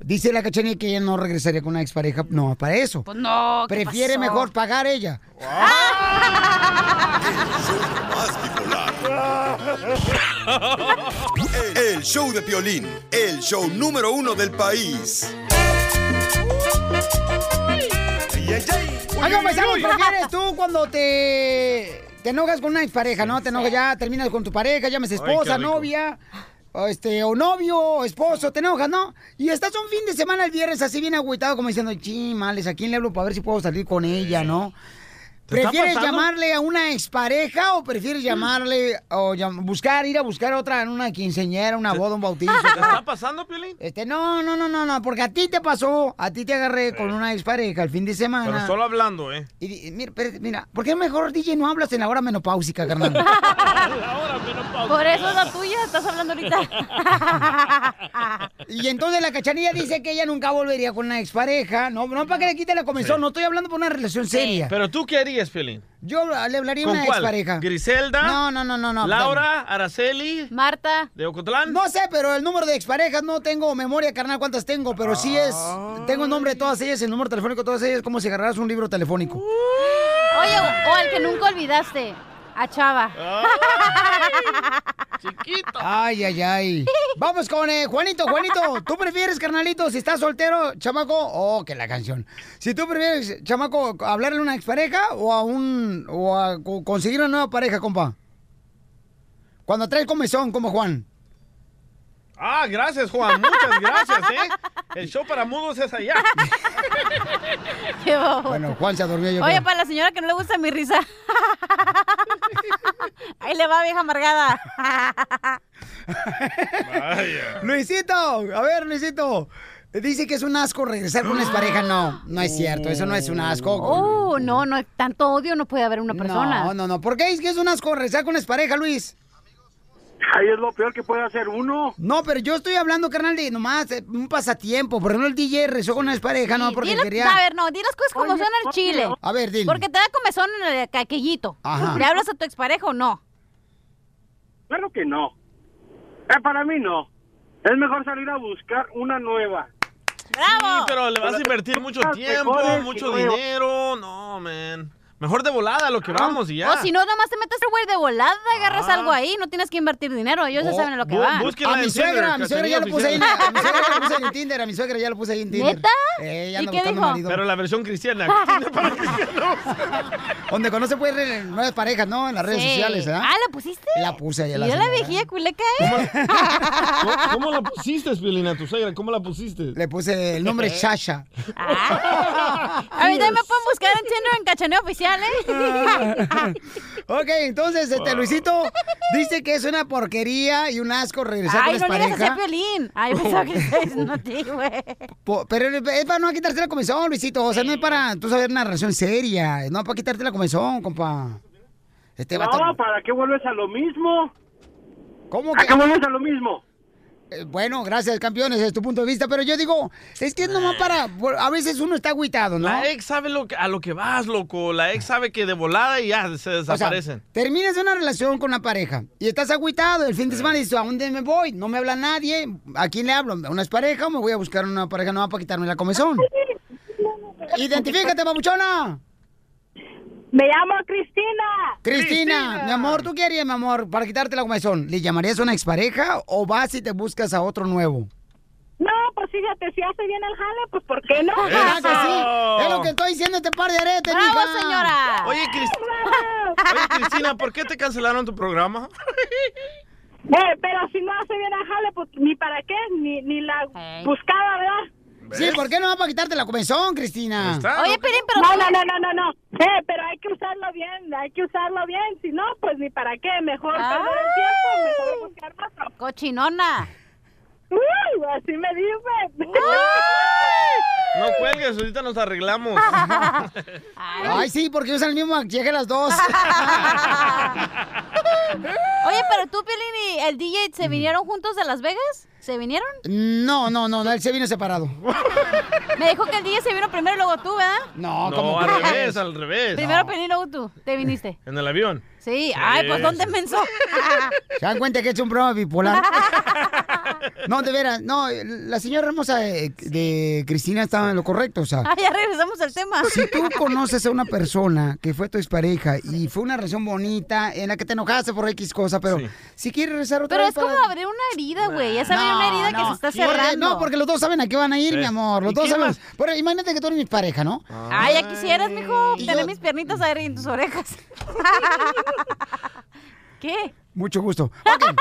Dice la cachanilla que ella no regresaría con una expareja, no, para eso. Pues no, ¿qué Prefiere pasó? mejor pagar ella. El show de Piolín, el show número uno del país. Oigan, paisanos, ¿prefieres tú cuando te, te enojas con una expareja, no? Te enojas ya, terminas con tu pareja, llames esposa, novia, este, o novio, o esposo, te enojas, ¿no? Y estás un fin de semana el viernes así bien agüitado como diciendo, chimales, ¿a quién le hablo para ver si puedo salir con ella, no? ¿Te está ¿Prefieres llamarle a una expareja o prefieres llamarle o llam- buscar, ir a buscar otra en una quinceñera, una boda, un bautizo? ¿Te está pasando, Piolín? Este, no, no, no, no, no, porque a ti te pasó, a ti te agarré con una expareja el fin de semana. Pero solo hablando, ¿eh? Y, mira, pero, mira, ¿por qué mejor, DJ, no hablas en la hora menopáusica, carnal? [LAUGHS] Por eso es la tuya, estás hablando ahorita. [LAUGHS] y entonces la cachanilla dice que ella nunca volvería con una expareja. No, no para que le quite la comezón, no estoy hablando por una relación seria. Pero tú qué harías, Piolín. Yo le hablaría a ¿Con una cuál? expareja. ¿Griselda? No, no, no, no, no. ¿Laura? ¿Araceli? Marta. ¿De Ocotlán? No sé, pero el número de exparejas no tengo memoria, carnal, cuántas tengo, pero sí es. Tengo el nombre de todas ellas, el número telefónico de todas ellas, como si agarraras un libro telefónico. Oye, o, o al que nunca olvidaste. A Chava. Chiquito. Ay, ay, ay. Vamos con eh, Juanito, Juanito. ¿Tú prefieres, carnalito, si estás soltero, chamaco? Oh, que la canción. Si tú prefieres, chamaco, hablarle a una expareja o a un. o a co- conseguir una nueva pareja, compa. Cuando traes comezón, como Juan. Ah, gracias, Juan. Muchas gracias, ¿eh? El show para mudos es allá. [LAUGHS] Qué bobo. Bueno, Juan se durmió yo. Oye, creo. para la señora que no le gusta mi risa. [LAUGHS] Ahí le va, vieja amargada. [LAUGHS] Luisito, a ver, Luisito. Dice que es un asco regresar con una expareja. No, no es cierto, eso no es un asco. Oh, no, no, tanto odio no puede haber una persona. No, no, no. ¿Por qué es que es un asco regresar con una expareja, Luis? Ahí es lo peor que puede hacer uno. No, pero yo estoy hablando, carnal, de nomás eh, un pasatiempo. Por ejemplo, el DJ rezó con una expareja, no, porque Dile- quería... A ver, no, di las cosas como son al chile. A ver, dile. Porque te da comezón en el caquellito. Ajá. ¿Le hablas a tu expareja o no? Claro que no. Eh, para mí no. Es mejor salir a buscar una nueva. ¡Bravo! Sí, pero le vas a invertir mucho tiempo, mucho dinero. No, man. Mejor de volada a lo que vamos y ya. O si no, nomás te metes el güey de volada, agarras algo ahí, no tienes que invertir dinero, ellos ya saben a lo que van. A mi suegra, a mi suegra ya lo puse ahí, en- a mi suegra ya lo puse ahí en Tinder, a mi suegra ya lo puse ahí en Tinder. ¿Neta? Eh, ¿Y ya anda qué buscando dijo? marido. Pero la versión cristiana. [LAUGHS] [LAUGHS] Tinder para cristianos. Donde conoce re- nuevas parejas, ¿no? En las redes Sí. sociales, ¿eh? Ah, ¿la pusiste? La puse ahí a ¿Y la yo la señora. viejilla culeca, eh? [LAUGHS] ¿Cómo, cómo la pusiste, Piolina, tu suegra? ¿Cómo la pusiste? Le puse el nombre Shasha. A mí también me pueden buscar en Tinder en cachaneo oficial, ¿eh? [LAUGHS] Ok, entonces, este, Luisito dice que es una porquería y un asco regresar Ay, con no le digas así a expareja. Piolín. Ay, pensaba [LAUGHS] que diciendo a ti, güey. Pero es para no quitarse la comezón, Luisito. O sea, no es para tú saber una relación seria. No para quitarte la comezón, compa. Este No, vato- ¿para qué vuelves a lo mismo? ¿Cómo ¿A qué vuelves a lo mismo? Eh, Bueno, gracias, campeones, es tu punto de vista, pero yo digo, es que es nomás para, a veces uno está agüitado, ¿no? La ex sabe lo que, a lo que vas, loco. La ex sabe que de volada y ya se O sea, desaparecen. terminas una relación con una pareja y estás agüitado el fin de semana y dices, ¿a dónde me voy? No me habla nadie. ¿A quién le hablo? ¿A una pareja o me voy a buscar una pareja nueva para quitarme la comezón? [LAUGHS] Identifícate, babuchona. Me llamo Cristina. Cristina, mi amor, ¿tú qué harías, mi amor, para quitarte la comezón? ¿Le llamarías a una expareja o vas y te buscas a otro nuevo? No, pues fíjate, si hace bien el jale, pues ¿por qué no? Que sí. Es lo que estoy diciendo este par de aretes, ¡Bravo, mija. señora! Oye, Cris- [LAUGHS] [LAUGHS] Oye, Cristina, ¿por qué te cancelaron tu programa? Eh, pero si no hace bien el jale, pues ni para qué, ni, ni la buscaba, ¿verdad? Sí, ¿por qué no va para quitarte la comezón, Cristina? Oye, Pelín, pero... No, no, no, no, no, no. Eh, pero hay que usarlo bien, hay que usarlo bien. Si no, pues ni para qué. Mejor Ah. perder el tiempo, mejor buscar otro. Cochinona. Uy, así me dicen. No cuelgues, ahorita nos arreglamos. [LAUGHS] Ay, sí, porque usan el mismo maquillaje las dos. [LAUGHS] [LAUGHS] Oye, pero tú, Pelín, y el DJ, ¿se vinieron juntos de Las Vegas? ¿Se vinieron? No, no, no, no, él se vino separado. [LAUGHS] Me dijo que el DJ se vino primero y luego tú, ¿verdad? No, No, al revés, al revés. Primero Pelín, luego tú. Te viniste. En el avión. Sí. Ay, pues ¿dónde menso? [LAUGHS] ¿Se dan cuenta que es un programa bipolar? [LAUGHS] No, de veras, no, la señora hermosa de, de Cristina estaba en lo correcto, o sea. Ah, ya regresamos al tema. Si tú conoces a una persona que fue tu expareja y fue una relación bonita en la que te enojaste por X cosa, pero si quieres regresar otra Pero vez es como abrir una herida, güey. Ya se que se está Porque- cerrando. no, porque los dos saben a qué van a ir, Sí. mi amor. Los ¿Y dos saben. Pero imagínate que tú eres mi pareja, ¿no? Ay, ya quisieras, mijo, tener yo- mis piernitas ahí en tus orejas. [LAUGHS] ¿Qué? Mucho gusto. Ok.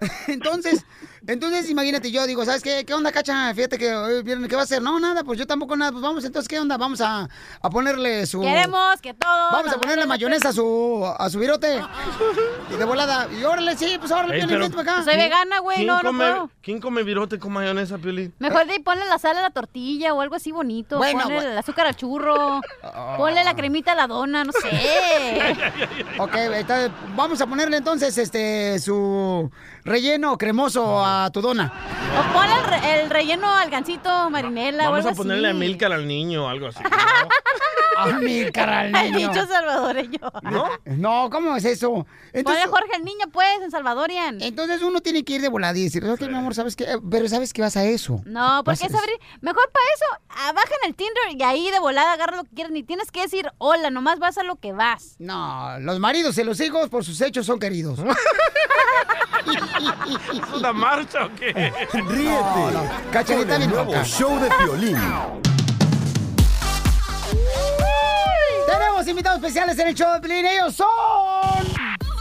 [LAUGHS] entonces, entonces imagínate, yo digo, ¿sabes qué? ¿Qué onda, cacha? Fíjate que hoy viernes, ¿qué va a hacer? No, nada, pues yo tampoco nada. Pues vamos, entonces, ¿qué onda? Vamos a, a ponerle su. Queremos que todo. Vamos a ponerle mayonesa a su, a su virote. [LAUGHS] Y de volada. Y órale, sí, pues órale, Ey, Piolín, pero- acá. Soy vegana, güey, ¿Quién no, no come, puedo. ¿Quién come virote con mayonesa, Piolín? Mejor de ahí ponle la sal a la tortilla o algo así bonito. Bueno, ponle bueno. el azúcar al churro. Ponle la cremita a la dona, no sé. [LAUGHS] Ok, está- vamos a ponerle entonces este su relleno cremoso a tu dona. O ponle el, re- el relleno al gancito marinela o Vamos algo a ponerle a así. Milcar al niño o algo así. [LAUGHS] Amílcar al El niño. dicho salvadoreño. ¿No? No, ¿cómo es eso? Ponle Jorge el niño, pues, en Salvadorian. Entonces uno tiene que ir de volada y decir, ok, mi amor, ¿sabes qué? Pero ¿sabes que vas a eso? No, porque es a- abrir. Mejor para eso, ah, baja en el Tinder y ahí de volada agarra lo que quieras. Ni tienes que decir hola, nomás vas a lo que vas. No, los maridos y los hijos por sus hechos son queridos. [LAUGHS] ¿Es una marcha o qué? Ríete No, no. Cachanita con el bien nuevo loca. show de Piolín. Tenemos invitados especiales en el show de Pelín. Ellos son...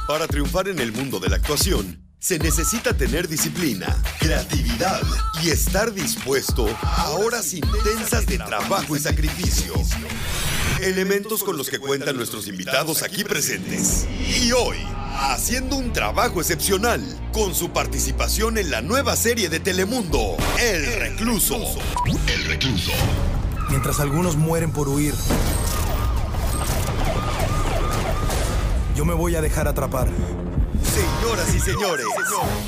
Para triunfar en el mundo de la actuación, se necesita tener disciplina, creatividad y estar dispuesto a horas intensas de trabajo y sacrificio. Elementos con los que cuentan nuestros invitados aquí presentes. Y hoy, haciendo un trabajo excepcional con su participación en la nueva serie de Telemundo, El Recluso. El Recluso. Mientras algunos mueren por huir, yo me voy a dejar atrapar. Señoras y señores,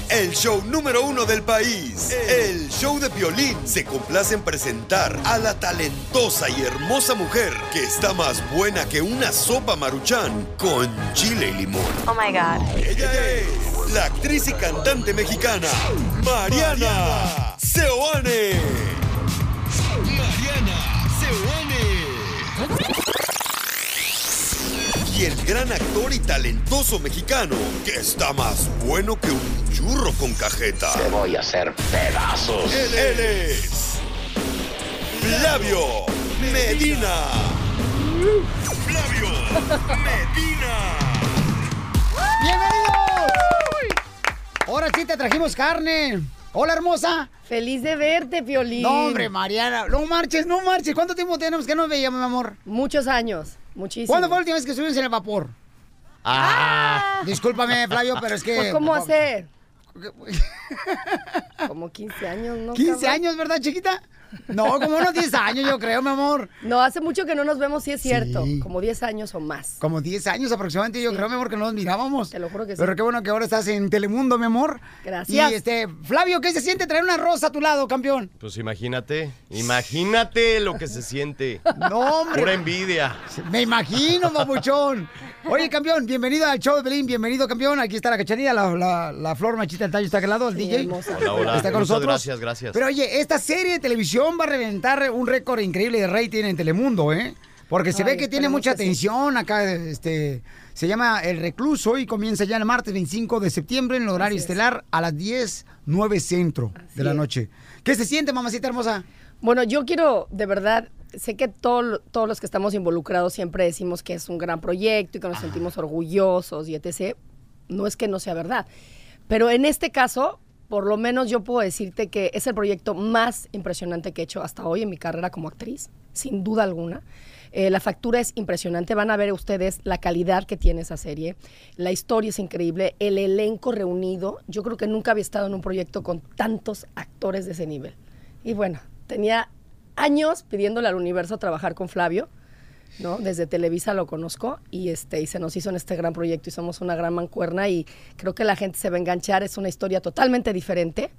el show número uno del país, el show de violín, se complace en presentar a la talentosa y hermosa mujer que está más buena que una sopa maruchan con chile y limón. Oh my God. Ella es la actriz y cantante mexicana, Mariana Seoane. Mariana Seoane. Y el gran actor y talentoso mexicano, que está más bueno que un churro con cajeta. Te voy a hacer pedazos. Él, él es. Flavio Medina. Flavio Medina. ¡Bienvenidos! Ahora sí te trajimos carne. Hola, hermosa. Feliz de verte, Piolín. No, hombre, Mariana. No marches, no marches. ¿Cuánto tiempo tenemos que no nos veíamos, mi amor? Muchos años, muchísimo. ¿Cuándo fue la última vez que subimos en el vapor? Ah, discúlpame, Flavio, pero es que... Pues, ¿Cómo hacer? [LAUGHS] Como 15 años, ¿no? 15 cabrón? años, ¿verdad, chiquita? [LAUGHS] No, como unos 10 años, yo creo, mi amor. No, hace mucho que no nos vemos, sí es cierto. Sí. Como 10 años o más. Como 10 años aproximadamente, yo creo, mi amor, que no nos mirábamos. Te lo juro que sí. Pero qué bueno que ahora estás en Telemundo, mi amor. Gracias. Y este, Flavio, ¿qué se siente traer una rosa a tu lado, campeón? Pues imagínate, imagínate lo que se siente. [LAUGHS] No, hombre. Pura envidia. Me imagino, papuchón. Oye, campeón, bienvenido al show de Belín, bienvenido, campeón. Aquí está la cachanilla, la, la, la flor machita del tallo está aquí al lado, el DJ. Hola, hola. Está con Muchas nosotros. gracias, gracias. Pero oye, esta serie de televisión va a reventar un récord increíble de rating en Telemundo, ¿eh? Porque se Ay, ve que tiene mucha sí. atención acá, este... Se llama El Recluso y comienza ya el martes 25 de septiembre en el horario Así es. estelar a las 10, 9 centro de la es. noche. ¿Qué se siente, mamacita hermosa? Bueno, yo quiero, de verdad, sé que todo- todos los que estamos involucrados siempre decimos que es un gran proyecto y que nos sentimos orgullosos y etc. No es que no sea verdad. Pero en este caso, por lo menos yo puedo decirte que es el proyecto más impresionante que he hecho hasta hoy en mi carrera como actriz, sin duda alguna. Eh, la factura es impresionante, van a ver ustedes la calidad que tiene esa serie, la historia es increíble, el elenco reunido, yo creo que nunca había estado en un proyecto con tantos actores de ese nivel. Y bueno, tenía años pidiéndole al universo trabajar con Flavio, ¿no? Desde Televisa lo conozco y, este, y se nos hizo en este gran proyecto y somos una gran mancuerna y creo que la gente se va a enganchar, es una historia totalmente diferente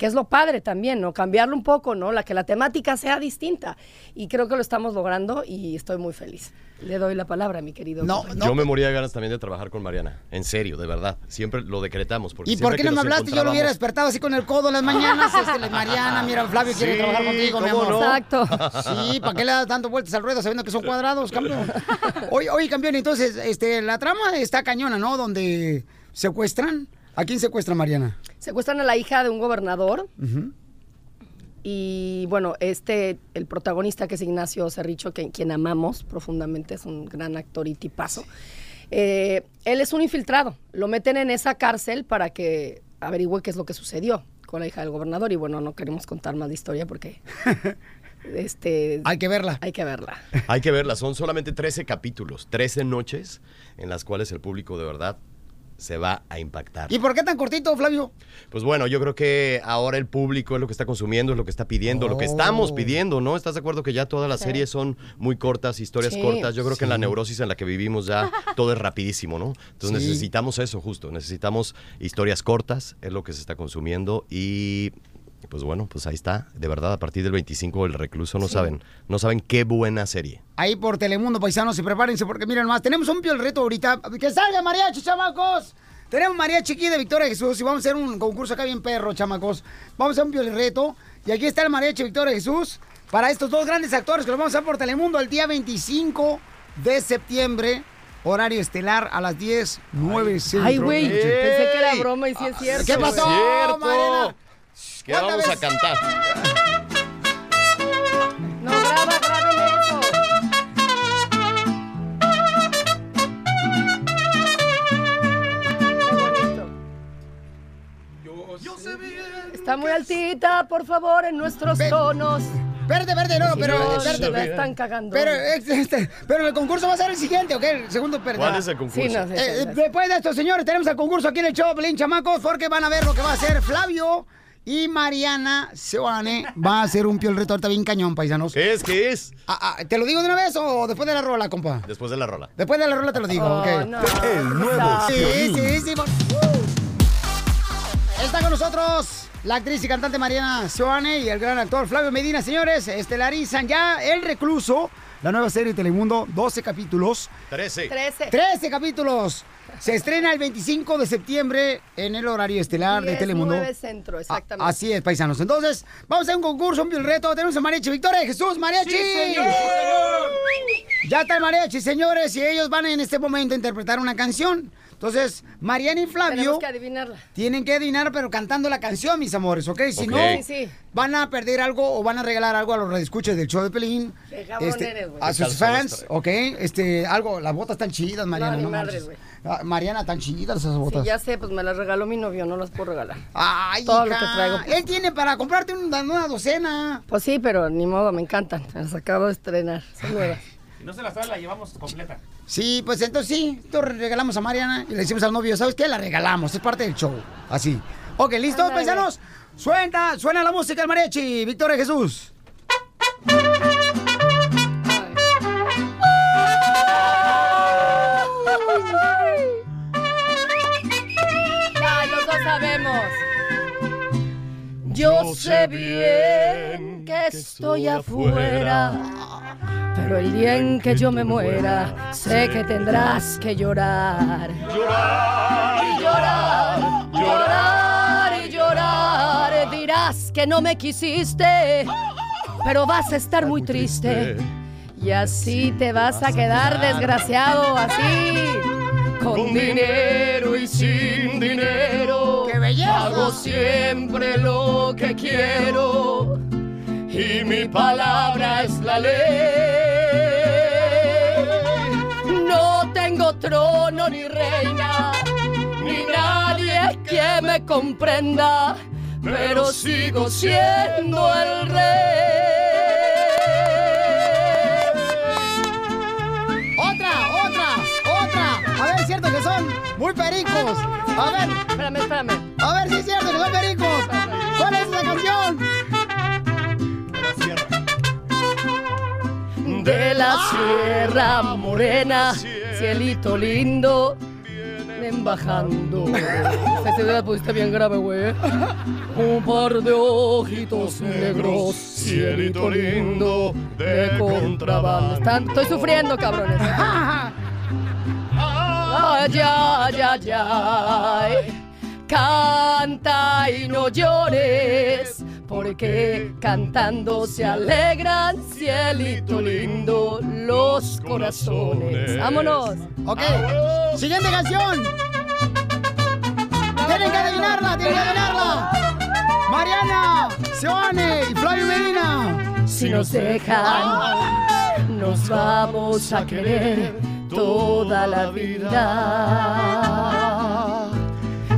que es lo padre también, ¿no? Cambiarlo un poco, ¿no? La que la temática sea distinta. Y creo que lo estamos logrando y estoy muy feliz. Le doy la palabra, mi querido. compañero. Yo me moría de ganas también de trabajar con Mariana. En serio, de verdad. Siempre lo decretamos. Porque ¿Y por qué no me hablaste? Yo lo hubiera despertado así con el codo en las mañanas. Este, Mariana, mira, Flavio quiere Sí, trabajar contigo, mi ¿cómo amor. no? Exacto. Sí, ¿para qué le das dando vueltas al ruedo sabiendo que son cuadrados, campeón? [LAUGHS] Oye, oye, campeón, entonces, este, la trama está cañona, ¿no? Donde secuestran. ¿A quién secuestra Mariana? Secuestran a la hija de un gobernador y bueno, este, el protagonista que es Ignacio Cerricho, que, quien amamos profundamente, es un gran actor y tipazo. eh, él es un infiltrado, lo meten en esa cárcel para que averigüe qué es lo que sucedió con la hija del gobernador y bueno, no queremos contar más de historia porque [LAUGHS] este hay que verla. Hay que verla. Hay que verla, son solamente 13 capítulos, 13 noches en las cuales el público de verdad se va a impactar. ¿Y por qué tan cortito, Flavio? Pues bueno, yo creo que ahora el público es lo que está consumiendo, es lo que está pidiendo, lo que estamos Oh. pidiendo, ¿no? ¿Estás de acuerdo que ya todas las Sí. series son muy cortas, historias Sí. cortas? Yo creo que en la neurosis en la que vivimos ya [LAUGHS] todo es rapidísimo, ¿no? Entonces Sí. necesitamos eso justo, necesitamos historias cortas, es lo que se está consumiendo y pues bueno, pues ahí está, de verdad a partir del 25 el recluso no Sí. saben, no saben qué buena serie. Ahí por Telemundo, paisanos, y prepárense porque miren más, tenemos un pio el reto ahorita. ¡Que salga mariachi, chamacos! Tenemos mariachi aquí de Victoria Jesús y vamos a hacer un concurso acá bien perro, chamacos. Vamos a hacer un pio el reto y aquí está el mariachi Victoria Jesús para estos dos grandes actores que lo vamos a hacer por Telemundo el día 25 de septiembre. Horario estelar a las 10, 9 centro. Ay, güey, pensé que era broma y sí es cierto. ¿Qué pasó, Es cierto. Mariana? ¿Qué vamos a cantar? No, graba, graben eso. Está muy altita, por favor, en nuestros tonos. Verde, verde, no, pero. La están cagando. Pero, este, pero el concurso va a ser el siguiente, ¿ok? El segundo perdón. ¿Cuál es el concurso? Sí, no sé, Eh, después de esto, señores, tenemos el concurso aquí en el show, Pelín Chamacos, porque van a ver lo que va a hacer Flavio y Mariana Seoane. Va a hacer un piel reto ahorita bien cañón, paisanos. ¿Qué es? ¿Qué es? Ah, ah, ¿Te lo digo de una vez o después de la rola, compa? Después de la rola. Después de la rola te lo digo, Oh, ¿ok? no. El nuevo Sí, sí, sí. por- Está con nosotros la actriz y cantante Mariana Seoane y el gran actor Flavio Medina, señores. Estelarizan ya El Recluso, la nueva serie de Telemundo, 12 capítulos. 13. 13. 13 capítulos. Se estrena el 25 de septiembre en el horario estelar de 10, Telemundo. 9 centro, exactamente. A- Así es, paisanos. Entonces, vamos a un concurso, un reto. Tenemos a Mariachi Victoria de Jesús, Mariachi. ¡Sí, señor! Ya está el Mariachi, señores, y ellos van en este momento a interpretar una canción. Entonces, Mariana y Flavio que adivinarla. tienen que adivinar, pero cantando la canción, mis amores, ¿ok? Si no, Sí, sí. van a perder algo o van a regalar algo a los redescuchas del show de Pelín. Qué cabrón eres, güey. a sus fans. ¿ok? Este, algo, las botas tan chidas, Mariana. ni no madres, manches. Ah, Mariana, tan chidas esas Sí, botas. ya sé, pues me las regaló mi novio, no las puedo regalar. Ay, Todo lo hija, que traigo. Él tiene para comprarte una, una docena. Pues sí, pero ni modo, me encantan. Las acabo de estrenar. Son nuevas. Si no se la sabe, la llevamos completa. Sí, pues entonces sí, entonces regalamos a Mariana y le decimos al novio, ¿sabes qué? La regalamos, es parte del show. Así. Ok, ¿listos, paisanos? Suena, suena la música del mariachi, Victoria Jesús. Ya, los dos sabemos. Yo sé bien que estoy afuera, pero el día en que yo me muera, sé que tendrás que llorar. Llorar, Y llorar, llorar y llorar. Dirás que no me quisiste, pero vas a estar muy triste. Y así te vas a quedar desgraciado, así. Con dinero y sin dinero. Hago siempre lo que quiero. Y mi palabra es la ley. No tengo trono ni reina, ni nadie que me comprenda. pero sigo siendo el rey. Otra, otra, otra. A ver, es cierto que son muy pericos. A ver. Espérame, espérame. A ver si es cierto que son pericos. ¿Cuál es esa canción? De la Sierra Morena, cielito lindo, ven bajando. Esta se la pusiste bien grave, güey. Un par de ojitos negros, cielito lindo, de contrabando. Están- estoy sufriendo, cabrones. [LAUGHS] Ay, ay, ay, ay. Canta y no llores, porque cantando se alegran, cielito lindo, los corazones. ¡Vámonos! Ok, siguiente canción. Tienen que adivinarla, tienen que adivinarla. Mariana, Seone y Flavio Medina. Si nos dejan, nos vamos a querer toda la vida.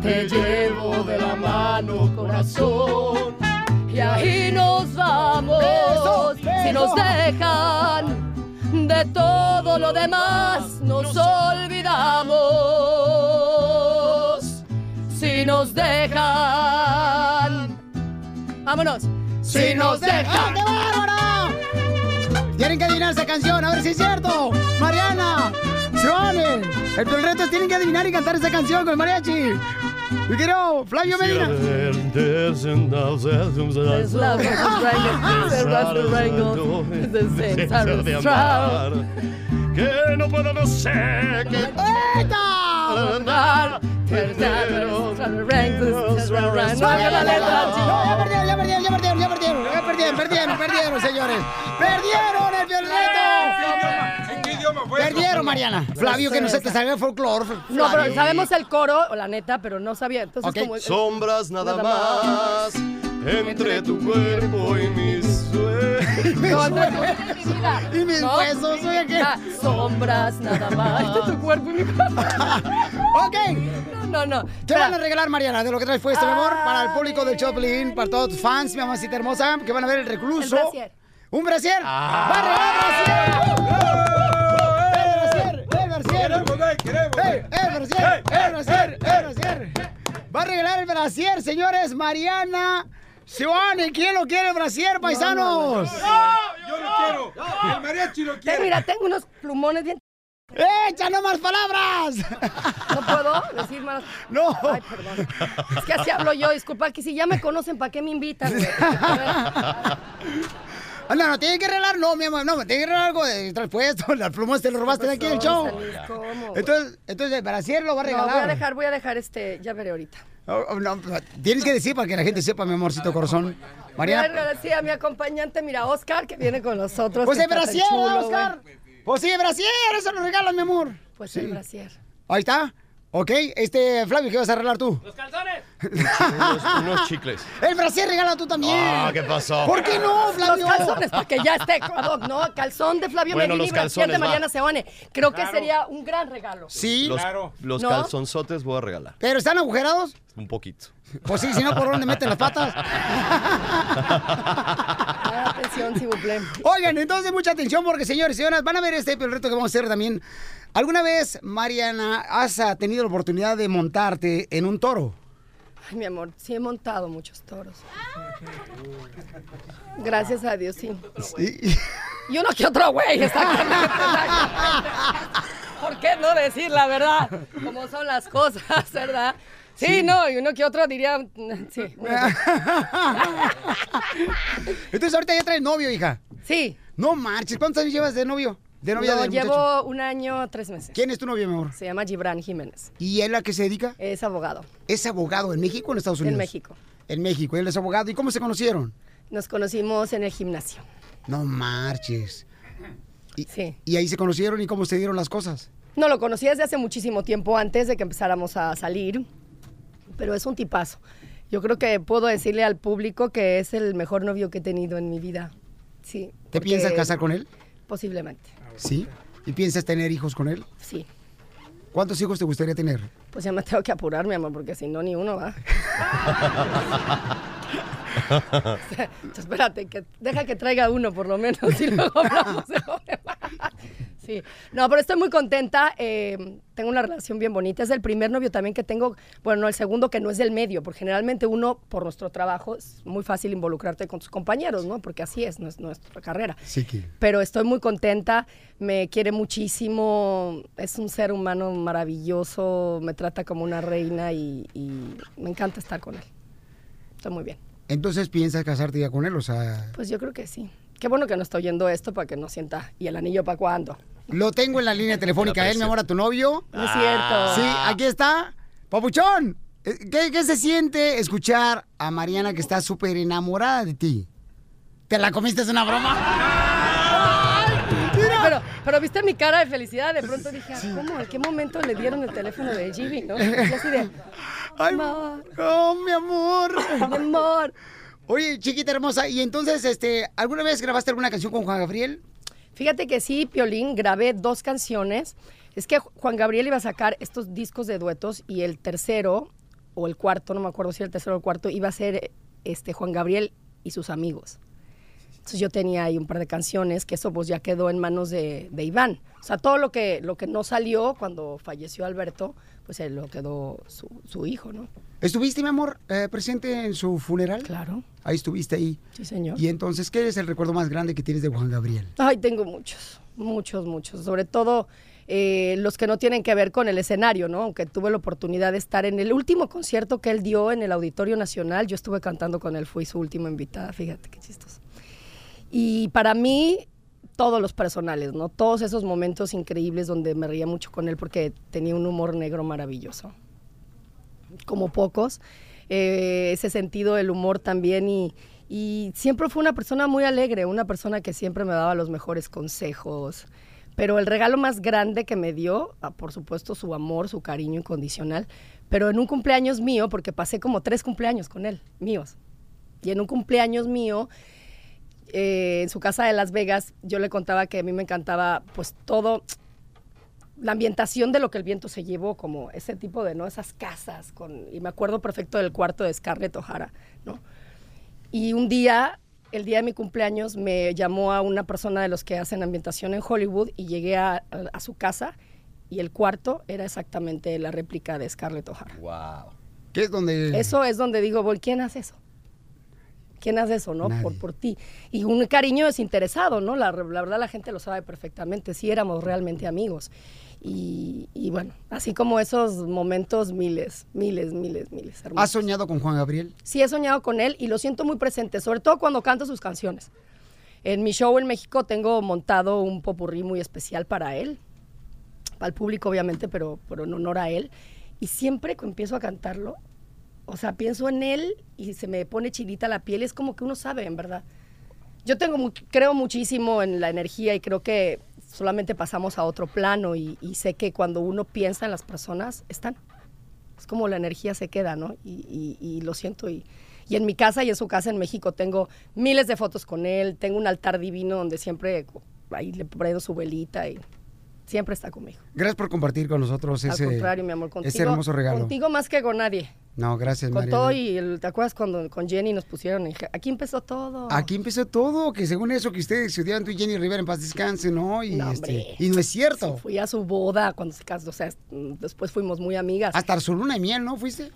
te llevo de la mano, corazón. Y ahí nos vamos. Si nos dejan, de todo lo demás nos olvidamos. Si nos dejan, vámonos. Si nos dejan. ¡Qué bárbara! Tienen que adivinar esa canción, a ver si es cierto. Mariana, Seone, el el reto es tienen que adivinar y cantar esa canción con el mariachi. Mi querido Flavio Medina. Que no podemos ser que No, ya perdieron, ya perdieron, ya perdieron, ya perdieron, ya perdieron, perdieron, perdieron, señores. ¡Perdieron el violento! Perdieron, Mariana. Flavio, que no se te salga el folclore. No, pero sabemos el coro, o la neta, pero no sabía. Entonces, Ok. como Sombras nada Nada más entre tu cuerpo y mis [LAUGHS] No, sueños. Y mis ¿No? huesos, oye, ¿qué? Ah, Sombras nada [LAUGHS] más. Entre tu cuerpo y mi Ok. No, no. ¿Qué van a regalar, Mariana, de lo que traes puesto, mi amor? Para el público del Choplin, para todos tus fans, mi mamacita hermosa, que van a ver el recluso. El brasier. ¿Un brasier? Ah. ¡Va a regalar brasier! ¡El brasier! ¡El brasier! ¡Eh, ¡El brasier! ¡El brasier! ¡El brasier! Va a regalar el brasier, señores, Mariana. Seone, ¿quién lo quiere el brasier, paisanos? Yo lo quiero. El mariachi lo Eh, quiere. mira, tengo unos plumones bien. [LAUGHS] ¡Echa no más palabras! [LAUGHS] ¿No puedo decir más? No. Ay, perdón. Es que así hablo yo. Disculpa, que si ya me conocen, ¿para qué me invitan? güey? [LAUGHS] Ah, No, no, tiene que regalar, no, mi amor, no, tiene que regalar algo de traspuesto, [LAUGHS] las plumas te lo robaste de aquí del show. ¿Cómo? Entonces, entonces, brasier lo va a No, regalar. voy a dejar, voy a dejar este, ya veré ahorita. Oh, oh, no, tienes que decir para que la gente sepa, mi amorcito corazón. Voy a Mariana, regalar, sí, a mi acompañante, mira, Oscar, que viene con nosotros. pues el brasier, chulo, Oscar. Pues sí, brasier, eso lo regalas, mi amor. Pues Sí. el brasier. Ahí está. Ok, este, Flavio, ¿qué vas a arreglar tú? ¡Los calzones! unos, unos chicles. El brasier regala tú también. Ah, ¿qué pasó? ¿Por qué no, Flavio? Los calzones, para que ya esté, Doc, ¿no? Calzón de Flavio Bueno, Medina y los brasier de. Mariana Seone. Creo que Claro. sería un gran regalo. Sí, Los, Claro. los ¿No? calzonzotes voy a regalar. pero ¿están agujerados? Un poquito. Pues sí, si no, ¿por dónde meten las patas? [LAUGHS] Atención, si. Oigan, entonces mucha atención porque, señores y señoras, van a ver este reto que vamos a hacer también. ¿Alguna vez, Mariana, has ah, tenido la oportunidad de montarte en un toro? Ay, mi amor, sí he montado muchos toros. Gracias a Dios, sí. Y uno que otro güey, exactamente. ¿Por qué no decir la verdad? Como son las cosas, ¿verdad? Sí, Sí. no, y uno que otro diría, mm, sí. [LAUGHS] Entonces ahorita ya traes novio, hija. Sí. No marches, ¿cuántos años llevas de novio? De novia Lo del llevo muchacho. un año, tres meses. ¿Quién es tu novio, mi amor? Se llama Gibran Jiménez. ¿Y él a qué se dedica? Es abogado. ¿Es abogado en México o en Estados Unidos? En México. En México, él es abogado. ¿Y cómo se conocieron? Nos conocimos en el gimnasio. No marches. Y, Sí. y ahí se conocieron y cómo se dieron las cosas. No, lo conocí desde hace muchísimo tiempo antes de que empezáramos a salir, pero es un tipazo. Yo creo que puedo decirle al público que es el mejor novio que he tenido en mi vida. Sí. ¿Te piensas casar con él? Posiblemente, Sí. ¿Y piensas tener hijos con él? sí. ¿Cuántos hijos te gustaría tener? Pues ya me tengo que apurar, mi amor, porque si no, ni uno va. [LAUGHS] [LAUGHS] Espérate, que deja que traiga uno por lo menos y luego hablamos de. Sí, no, pero estoy muy contenta. eh, tengo una relación bien bonita. Es el primer novio también que tengo, bueno, no, el segundo que no es del medio, porque generalmente uno, por nuestro trabajo, es muy fácil involucrarte con tus compañeros, ¿no? Porque así es, no es nuestra carrera. Sí, que. Pero estoy muy contenta, me quiere muchísimo, es un ser humano maravilloso, me trata como una reina y, y me encanta estar con él. Estoy muy bien. Entonces piensas casarte ya con él, o sea. Pues yo creo que sí. Qué bueno que no estoy oyendo esto para que no sienta. ¿Y el anillo para cuándo? Lo tengo en la línea [LAUGHS] telefónica, él, mi amor, a tu novio. No es cierto. Sí, aquí está. Papuchón, eh, ¿qué, qué se siente escuchar a Mariana que está súper enamorada de ti? ¿Te la comiste? ¿Es una broma? Pero, pero viste mi cara de felicidad, de pronto dije, "Ah, ¿cómo? ¿En qué momento le dieron el teléfono de Gibi, no? [LAUGHS] Y así de, Ay, amor, oh, mi amor. [LAUGHS] mi amor. Oye, chiquita hermosa, ¿y entonces, este, alguna vez grabaste alguna canción con Juan Gabriel? Fíjate que sí, Piolín, grabé dos canciones. Es que Juan Gabriel iba a sacar estos discos de duetos y el tercero, o el cuarto, no me acuerdo si era el tercero o el cuarto, iba a ser este, Juan Gabriel y sus amigos. Entonces yo tenía ahí un par de canciones que eso pues ya quedó en manos de, de Iván. O sea, todo lo que, lo que no salió cuando falleció Alberto, pues él lo quedó su, su hijo, ¿no? ¿Estuviste, mi amor, eh, presente en su funeral? Claro. Ahí estuviste ahí. Sí, señor. Y entonces, ¿qué es el recuerdo más grande que tienes de Juan Gabriel? Ay, tengo muchos, muchos, muchos. Sobre todo eh, los que no tienen que ver con el escenario, ¿no? Aunque tuve la oportunidad de estar en el último concierto que él dio en el Auditorio Nacional, yo estuve cantando con él, fui su última invitada, fíjate qué chistoso. Y para mí, todos los personales, ¿no? Todos esos momentos increíbles donde me reía mucho con él porque tenía un humor negro maravilloso. Como pocos. Eh, ese sentido del humor también y, siempre fue una persona muy alegre, una persona que siempre me daba los mejores consejos. Pero el regalo más grande que me dio, ah, por supuesto, su amor, su cariño incondicional, pero en un cumpleaños mío, porque pasé como tres cumpleaños con él, míos. Y en un cumpleaños mío, eh, en su casa de Las Vegas, yo le contaba que a mí me encantaba pues todo, la ambientación de lo que el viento se llevó, como ese tipo de, ¿no? Esas casas, con, y me acuerdo perfecto del cuarto de Scarlett O'Hara, ¿no? Y un día, el día de mi cumpleaños, me llamó a una persona de los que hacen ambientación en Hollywood y llegué a, a- a su casa y el cuarto era exactamente la réplica de Scarlett O'Hara. Wow. ¿Qué es donde...? Eso es donde digo, ¿quién hace eso? ¿Quién hace eso, no? Por, por ti. Y un cariño desinteresado, ¿no? La, la verdad la gente lo sabe perfectamente. Sí éramos realmente amigos. Y, y bueno, así como esos momentos, miles, miles, miles, miles. hermosos. ¿Has soñado con Juan Gabriel? Sí, he soñado con él y lo siento muy presente, sobre todo cuando canto sus canciones. En mi show en México tengo montado un popurrí muy especial para él, para el público obviamente, pero, pero en honor a él. Y siempre que empiezo a cantarlo, o sea, pienso en él y se me pone chilita la piel, es como que uno sabe, en verdad. Yo tengo, creo muchísimo en la energía y creo que solamente pasamos a otro plano y, sé que cuando uno piensa en las personas, están. Es como la energía se queda, ¿no? Y, y- y lo siento. Y, y en mi casa y en su casa en México tengo miles de fotos con él, tengo un altar divino donde siempre ahí le prendo su velita y siempre está conmigo. Gracias por compartir con nosotros ese, Al contrario, mi amor, contigo. ese hermoso regalo. Contigo más que con nadie. No, gracias, Con Mariana. todo y el- ¿te acuerdas cuando con Jenny nos pusieron? en- Aquí empezó todo. Aquí empezó todo, que según eso que ustedes estudiaban tú y Jenny Rivera en paz descanse, ¿no? Y, No, este, y no es cierto. Fui a su boda cuando se casó, o sea, después fuimos muy amigas. Hasta su luna de miel, ¿no? ¿Fuiste?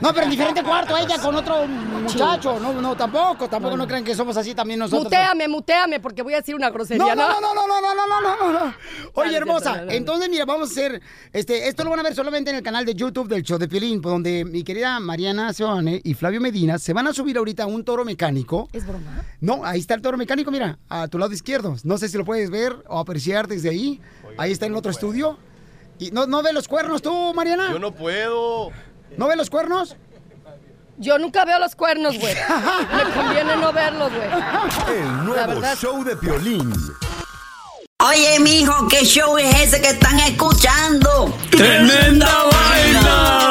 No, pero en diferente cuarto ella con otro muchacho. No, no, tampoco, tampoco no crean que somos así también nosotros. Muteame, muteame, porque voy a decir una grosería, No, ¿no? no, no, no, no, no, no, no, no. Oye, hermosa, entonces mira, vamos a hacer, este, esto lo van a ver solamente en el canal de YouTube del show de Piolín, donde mi querida Mariana Seoane y Flavio Medina se van a subir ahorita a un toro mecánico. ¿Es broma? No, ahí está el toro mecánico, mira, a tu lado izquierdo. No sé si lo puedes ver o apreciar desde ahí. Ahí está en el otro estudio. ¿Y no, no ve los cuernos tú, Mariana? Yo no puedo. ¿No ve los cuernos? Yo nunca veo los cuernos, güey. [LAUGHS] Me conviene no verlos, güey. El nuevo show de Piolín. Oye, mijo, ¿qué show es ese que están escuchando? ¡Tremenda vaina!